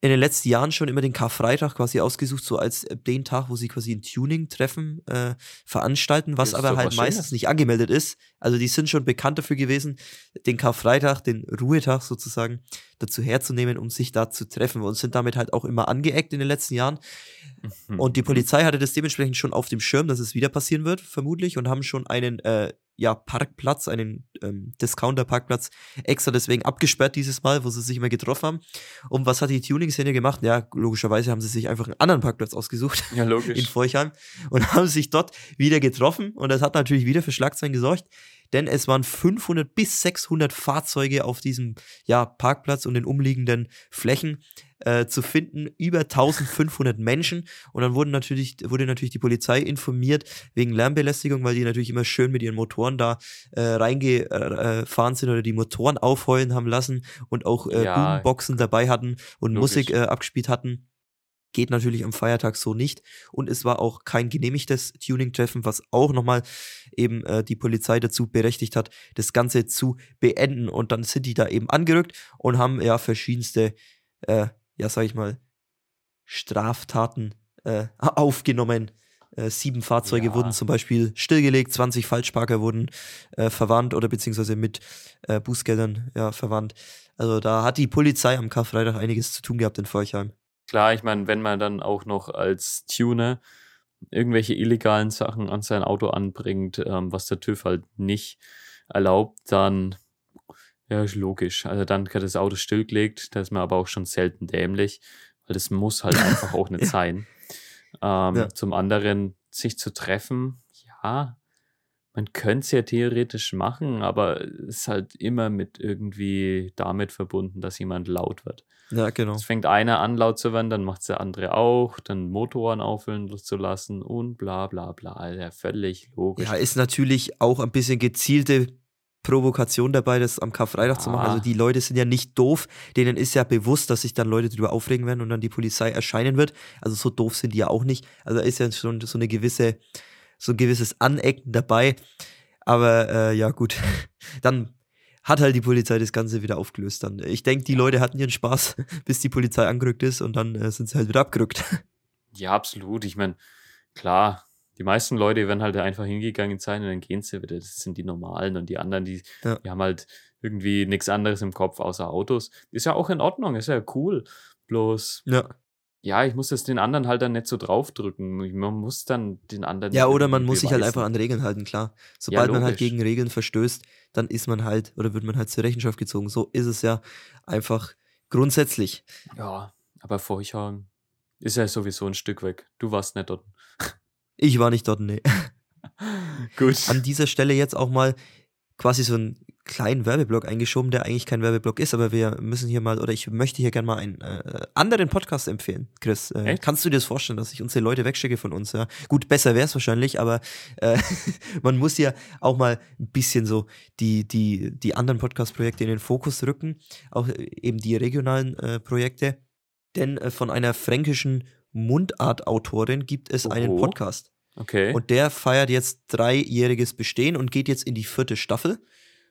in den letzten Jahren schon immer den Karfreitag quasi ausgesucht, so als äh, den Tag, wo sie quasi ein Tuning-Treffen äh, veranstalten, was aber halt meistens nicht angemeldet ist. Also die sind schon bekannt dafür gewesen, den Karfreitag, den Ruhetag sozusagen, dazu herzunehmen, um sich da zu treffen und sind damit halt auch immer angeeckt in den letzten Jahren. Mhm. Und die Polizei hatte das dementsprechend schon auf dem Schirm, dass es wieder passieren wird, vermutlich, und haben schon einen äh, ja, Parkplatz, einen ähm, Discounter-Parkplatz extra deswegen abgesperrt dieses Mal, wo sie sich immer getroffen haben. Und was hat die Tuning-Szene gemacht? Ja, logischerweise haben sie sich einfach einen anderen Parkplatz ausgesucht Ja, in logisch. Forchheim und haben sich dort wieder getroffen. Und das hat natürlich wieder für Schlagzeilen gesorgt, denn es waren 500 bis 600 Fahrzeuge auf diesem ja, Parkplatz und den umliegenden Flächen äh, zu finden, über 1500 Menschen. Und dann wurden natürlich, wurde natürlich die Polizei informiert wegen Lärmbelästigung, weil die natürlich immer schön mit ihren Motoren da äh, reingefahren sind oder die Motoren aufheulen haben lassen und auch äh, Ja, Boomboxen dabei hatten und logisch. Musik äh, abgespielt hatten. Geht natürlich am Feiertag so nicht. Und es war auch kein genehmigtes Tuning-Treffen, was auch nochmal eben äh, die Polizei dazu berechtigt hat, das Ganze zu beenden. Und dann sind die da eben angerückt und haben ja verschiedenste, äh, ja, sag ich mal, Straftaten äh, aufgenommen. Äh, sieben Fahrzeuge Ja. wurden zum Beispiel stillgelegt, 20 Falschparker wurden äh, verwandt oder beziehungsweise mit äh, Bußgeldern ja, verwandt. Also da hat die Polizei am Karfreitag einiges zu tun gehabt in Forchheim. Klar, ich meine, wenn man dann auch noch als Tuner irgendwelche illegalen Sachen an sein Auto anbringt, ähm, was der TÜV halt nicht erlaubt, dann ja, ist logisch. Also dann wird das Auto stillgelegt, da ist man aber auch schon selten dämlich, weil das muss halt einfach auch nicht Ja. sein. Ähm, Ja. Zum anderen, sich zu treffen, ja, man könnte es ja theoretisch machen, aber es ist halt immer mit irgendwie damit verbunden, dass jemand laut wird. Ja, genau. Es fängt einer an, laut zu werden, dann macht der andere auch, dann Motoren auffüllen zu lassen und bla bla bla. Also völlig logisch. Ja, ist natürlich auch ein bisschen gezielte Provokation dabei, das am Karfreitag zu machen. Also die Leute sind ja nicht doof, denen ist ja bewusst, dass sich dann Leute drüber aufregen werden und dann die Polizei erscheinen wird. Also so doof sind die ja auch nicht. Also da ist ja schon so eine gewisse, so ein gewisses Anecken dabei. Aber äh, ja, gut. Dann hat halt die Polizei das Ganze wieder aufgelöst. Dann. Ich denke, die Leute hatten ihren Spaß, bis die Polizei angerückt ist und dann äh, sind sie halt wieder abgerückt. Ja, absolut. Ich meine, klar, die meisten Leute werden halt einfach hingegangen sein und dann gehen sie wieder. Das sind die Normalen und die anderen, die, Ja. die haben halt irgendwie nichts anderes im Kopf außer Autos. Ist ja auch in Ordnung, ist ja cool. Bloß, Ja. ja, ich muss das den anderen halt dann nicht so draufdrücken. Man muss dann den anderen. Ja, oder man muss sich halt einfach an Regeln halten, klar. Sobald man halt gegen Regeln verstößt, dann ist man halt oder wird man halt zur Rechenschaft gezogen. So ist es ja einfach grundsätzlich. Ja, aber Forchheim ist ja sowieso ein Stück weg. Du warst nicht dort. Ich war nicht dort, nee. Gut. An dieser Stelle jetzt auch mal quasi so einen kleinen Werbeblock eingeschoben, der eigentlich kein Werbeblock ist, aber wir müssen hier mal, oder ich möchte hier gerne mal einen äh, anderen Podcast empfehlen, Chris. Äh, kannst du dir das vorstellen, dass ich unsere Leute wegschicke von uns? Ja? Gut, besser wäre es wahrscheinlich, aber äh, man muss ja auch mal ein bisschen so die, die, die anderen Podcast-Projekte in den Fokus rücken, auch äh, eben die regionalen äh, Projekte. Denn äh, von einer fränkischen Mundart-Autorin gibt es einen Oho. Podcast. Okay. Und der feiert jetzt dreijähriges Bestehen und geht jetzt in die vierte Staffel.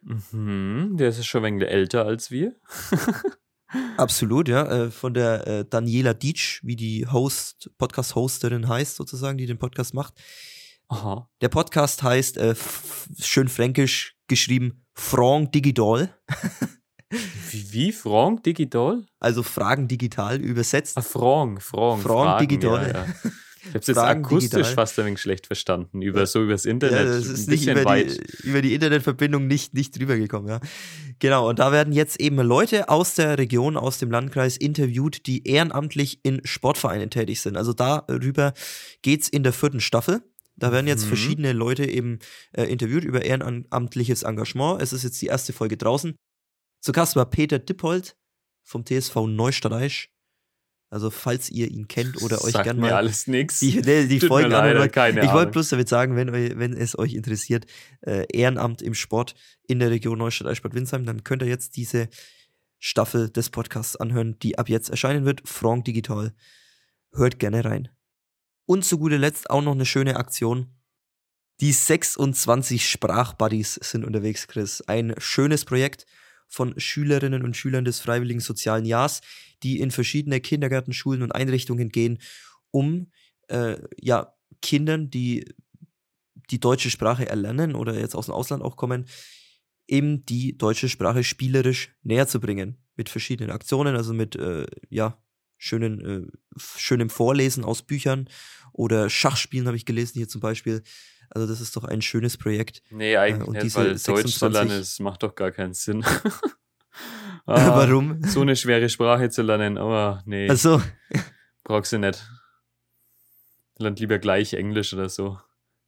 Mhm, der ist schon ein wenig älter als wir. Absolut, ja. Äh, von der äh, Daniela Dietsch, wie die Host, Podcast-Hosterin heißt, sozusagen, die den Podcast macht. Aha. Der Podcast heißt, äh, schön fränkisch geschrieben, Franc Digital. Wie, wie? Frank Digital? Also Fragen digital übersetzt. Ah, Frank. Frank Fragen, Digital. Ja, ja. Ich habe es jetzt akustisch digital. fast ein wenig schlecht verstanden. Über so übers Internet. Ja, das ist ein nicht über weit. die, über die Internetverbindung nicht, nicht drüber gekommen, ja. Genau, und da werden jetzt eben Leute aus der Region, aus dem Landkreis interviewt, die ehrenamtlich in Sportvereinen tätig sind. Also darüber geht's in der vierten Staffel. Da werden jetzt Mhm. verschiedene Leute eben äh, interviewt über ehrenamtliches Engagement. Es ist jetzt die erste Folge draußen. Zu Gast war Peter Dippold vom TSV Neustadt Aisch. Also falls ihr ihn kennt oder euch Sagt gern mir mal alles nichts. die, die, die mir Folgen Ich wollte bloß damit sagen, wenn, eu, wenn es euch interessiert, äh, Ehrenamt im Sport in der Region Neustadt Eichbad Winsheim, dann könnt ihr jetzt diese Staffel des Podcasts anhören, die ab jetzt erscheinen wird. Franck Digital. Hört gerne rein. Und zu guter Letzt auch noch eine schöne Aktion. Die 26 Sprachbuddies sind unterwegs, Chris. Ein schönes Projekt von Schülerinnen und Schülern des Freiwilligen Sozialen Jahres, die in verschiedene Kindergärten, Schulen und Einrichtungen gehen, um äh, ja, Kindern, die die deutsche Sprache erlernen oder jetzt aus dem Ausland auch kommen, eben die deutsche Sprache spielerisch näher zu bringen. Mit verschiedenen Aktionen, also mit äh, ja, schönen, äh, schönem Vorlesen aus Büchern oder Schachspielen habe ich gelesen hier zum Beispiel. Also das ist doch ein schönes Projekt. Nee, eigentlich äh, nicht, weil 26, Deutsch zu lernen, das macht doch gar keinen Sinn. ah, Warum? So eine schwere Sprache zu lernen, aber nee. Also. Brauchst du nicht. Lernt lieber gleich Englisch oder so.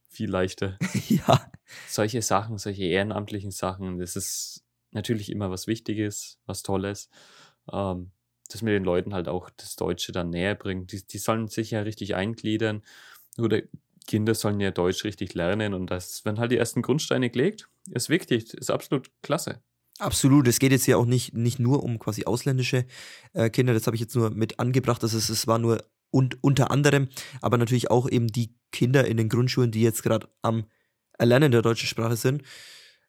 Viel leichter. ja. Solche Sachen, solche ehrenamtlichen Sachen, das ist natürlich immer was Wichtiges, was Tolles. Ähm, dass mir den Leuten halt auch das Deutsche dann näher bringt. Die, die sollen sich ja richtig eingliedern. Oder Kinder sollen ja Deutsch richtig lernen und das, wenn halt die ersten Grundsteine gelegt, ist wichtig, ist absolut klasse. Absolut, es geht jetzt ja auch nicht, nicht nur um quasi ausländische äh, Kinder, das habe ich jetzt nur mit angebracht, also es, es war nur und unter anderem, aber natürlich auch eben die Kinder in den Grundschulen, die jetzt gerade am Erlernen der deutschen Sprache sind,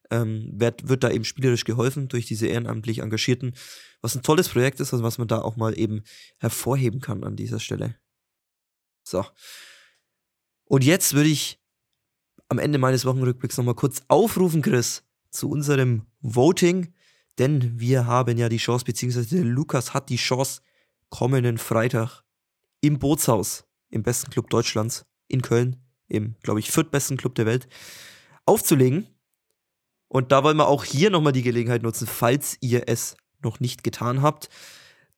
ähm, wird, wird da eben spielerisch geholfen durch diese ehrenamtlich Engagierten, was ein tolles Projekt ist, also was man da auch mal eben hervorheben kann an dieser Stelle. So. Und jetzt würde ich am Ende meines Wochenrückblicks nochmal kurz aufrufen, Chris, zu unserem Voting, denn wir haben ja die Chance, beziehungsweise Lukas hat die Chance, kommenden Freitag im Bootshaus, im besten Club Deutschlands, in Köln, im, glaube ich, viertbesten Club der Welt, aufzulegen. Und da wollen wir auch hier nochmal die Gelegenheit nutzen, falls ihr es noch nicht getan habt,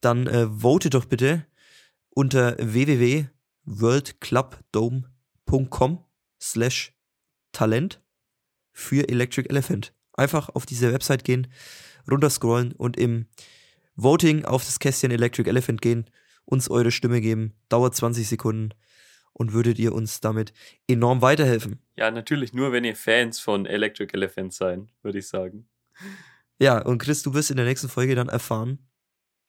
dann äh, votet doch bitte unter www.worldclubdome.com slash Talent für Electric Elephant. Einfach auf diese Website gehen, runterscrollen und im Voting auf das Kästchen Electric Elephant gehen, uns eure Stimme geben. Dauert 20 Sekunden und würdet ihr uns damit enorm weiterhelfen. Ja, natürlich nur, wenn ihr Fans von Electric Elephant seid, würde ich sagen. Ja, und Chris, du wirst in der nächsten Folge dann erfahren,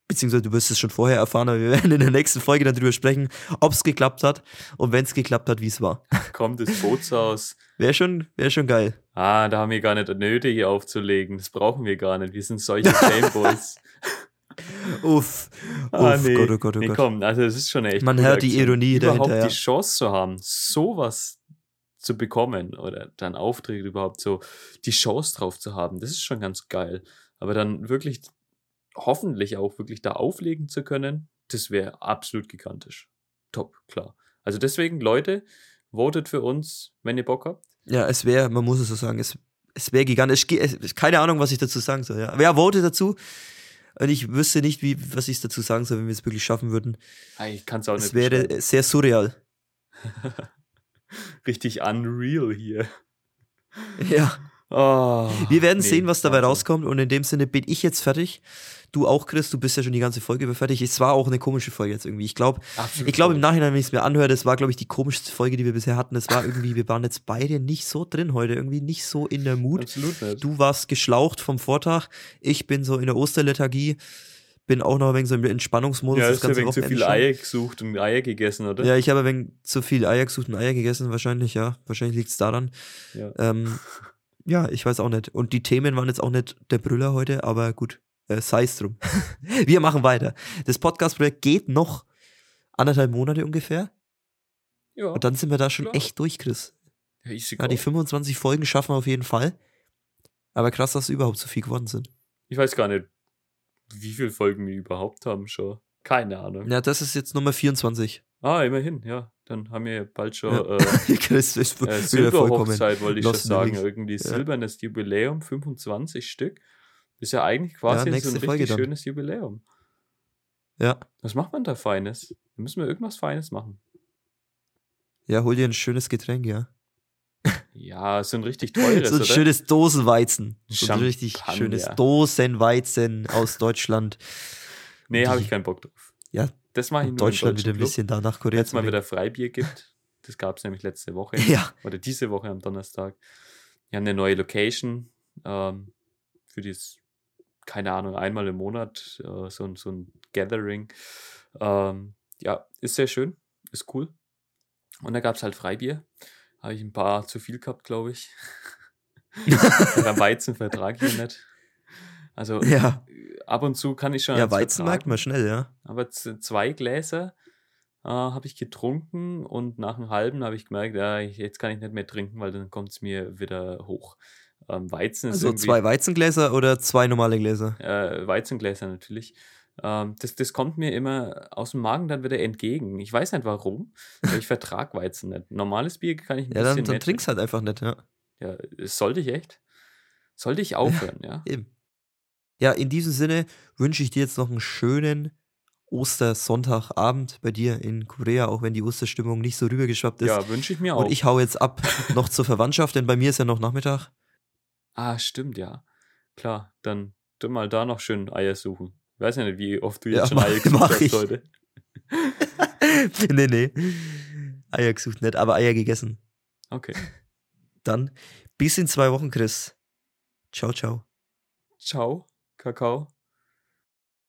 beziehungsweise du wirst es schon vorher erfahren, aber wir werden in der nächsten Folge dann drüber sprechen, ob es geklappt hat und wenn es geklappt hat, wie es war. Kommt das Bootshaus. Wäre schon, wär schon geil. Ah, da haben wir gar nicht nötig hier aufzulegen. Das brauchen wir gar nicht. Wir sind solche Gameboys. Uff. Ah, Uff, nee. Gott, oh Gott, oh nee, Gott. komm, also es ist schon echt. Man hört die Ironie überhaupt dahinter. Überhaupt die Chance zu haben, sowas zu bekommen oder dann Aufträge überhaupt so, die Chance drauf zu haben, das ist schon ganz geil. Aber dann wirklich, hoffentlich auch wirklich da auflegen zu können, das wäre absolut gigantisch. Top, klar. Also deswegen, Leute, votet für uns, wenn ihr Bock habt. Ja, es wäre, man muss es so sagen, es, es wäre gigantisch. Keine Ahnung, was ich dazu sagen soll. Ja. Wer votet dazu? Und ich wüsste nicht, wie, was ich dazu sagen soll, wenn wir es wirklich schaffen würden. Ich kann es auch nicht. Es wäre sehr surreal. Richtig unreal hier. Ja. Oh, wir werden nee, sehen, was dabei Wahnsinn. rauskommt. Und in dem Sinne bin ich jetzt fertig. Du auch, Chris, du bist ja schon die ganze Folge fertig. Es war auch eine komische Folge jetzt irgendwie. Ich glaube, ich glaube im Nachhinein, wenn ich es mir anhöre, das war, glaube ich, die komischste Folge, die wir bisher hatten. Es war irgendwie, wir waren jetzt beide nicht so drin heute, irgendwie nicht so in der Mut. Absolut nicht. Du warst geschlaucht vom Vortag. Ich bin so in der Osterlethargie. Bin auch noch ein wenig so im Entspannungsmodus. Ja, das ganze ja zu viel Eier gesucht und Eier gegessen, oder? Ja, ich habe ein wenig zu viel Eier gesucht und Eier gegessen, wahrscheinlich, ja. Wahrscheinlich liegt es daran. Ja. Ähm, ja, ich weiß auch nicht. Und die Themen waren jetzt auch nicht der Brüller heute, aber gut äh, sei es drum. wir machen weiter. Das Podcast-Projekt geht noch anderthalb Monate ungefähr. Ja. Und dann sind wir da schon klar. echt durch, Chris. Ja, ja, die 25 Folgen schaffen wir auf jeden Fall. Aber krass, dass es überhaupt so viel geworden sind. Ich weiß gar nicht, wie viele Folgen wir überhaupt haben schon. Keine Ahnung. Ja, das ist jetzt Nummer 24. Ah, immerhin, ja. Dann haben wir bald schon ja. äh, äh, Silberhochzeit, wollte ich schon sagen. Irgendwie ja. silbernes Jubiläum, 25 Stück. Ist ja eigentlich quasi so ein richtig schönes Jubiläum. Ja. Was macht man da Feines? Da müssen wir irgendwas Feines machen. Ja, hol dir ein schönes Getränk, ja. Ja, so ein richtig teures, So ein oder? schönes Dosenweizen. So ein richtig schönes Dosenweizen aus Deutschland. Nee, habe ich keinen Bock drauf. Ja, das mache ich nur Deutschland wieder ein bisschen da nach Korea. Jetzt mal wieder Freibier gibt. Das gab es nämlich letzte Woche. Ja. Oder diese Woche am Donnerstag. Wir haben eine neue Location ähm, für das keine Ahnung, einmal im Monat, äh, so, ein- so ein Gathering. Ähm, ja, ist sehr schön, ist cool. Und da gab es halt Freibier. Habe ich ein paar zu viel gehabt, glaube ich. Aber Weizen vertrage ich ja nicht. Also Ja, ab und zu kann ich schon ja Weizen merkt man schnell, ja. Aber zwei Gläser äh, habe ich getrunken und nach einem halben habe ich gemerkt, ja, ich- jetzt kann ich nicht mehr trinken, weil dann kommt es mir wieder hoch. Ähm, Weizen ist Also zwei Weizengläser oder zwei normale Gläser? äh, Weizengläser natürlich. Ähm, das, das kommt mir immer aus dem Magen dann wieder entgegen. Ich weiß nicht warum, aber ich vertrag Weizen nicht. Normales Bier kann ich ein Ja, dann, bisschen dann mehr trink's halt einfach nicht, ja. Ja, sollte ich echt. Sollte ich aufhören, ja. Eben. Ja, in diesem Sinne wünsche ich dir jetzt noch einen schönen Ostersonntagabend bei dir in Korea, auch wenn die Osterstimmung nicht so rübergeschwappt ist. Ja, wünsche ich mir auch. Und ich hau jetzt ab noch zur Verwandtschaft, denn bei mir ist ja noch Nachmittag. Ah, stimmt, ja. Klar, dann mal da noch schön Eier suchen. Ich weiß ja nicht, wie oft du jetzt Ja, schon Eier gesucht hast heute. nee, nee. Eier gesucht nicht, aber Eier gegessen. Okay. Dann bis in zwei Wochen, Chris. Ciao, ciao. Ciao, Kakao.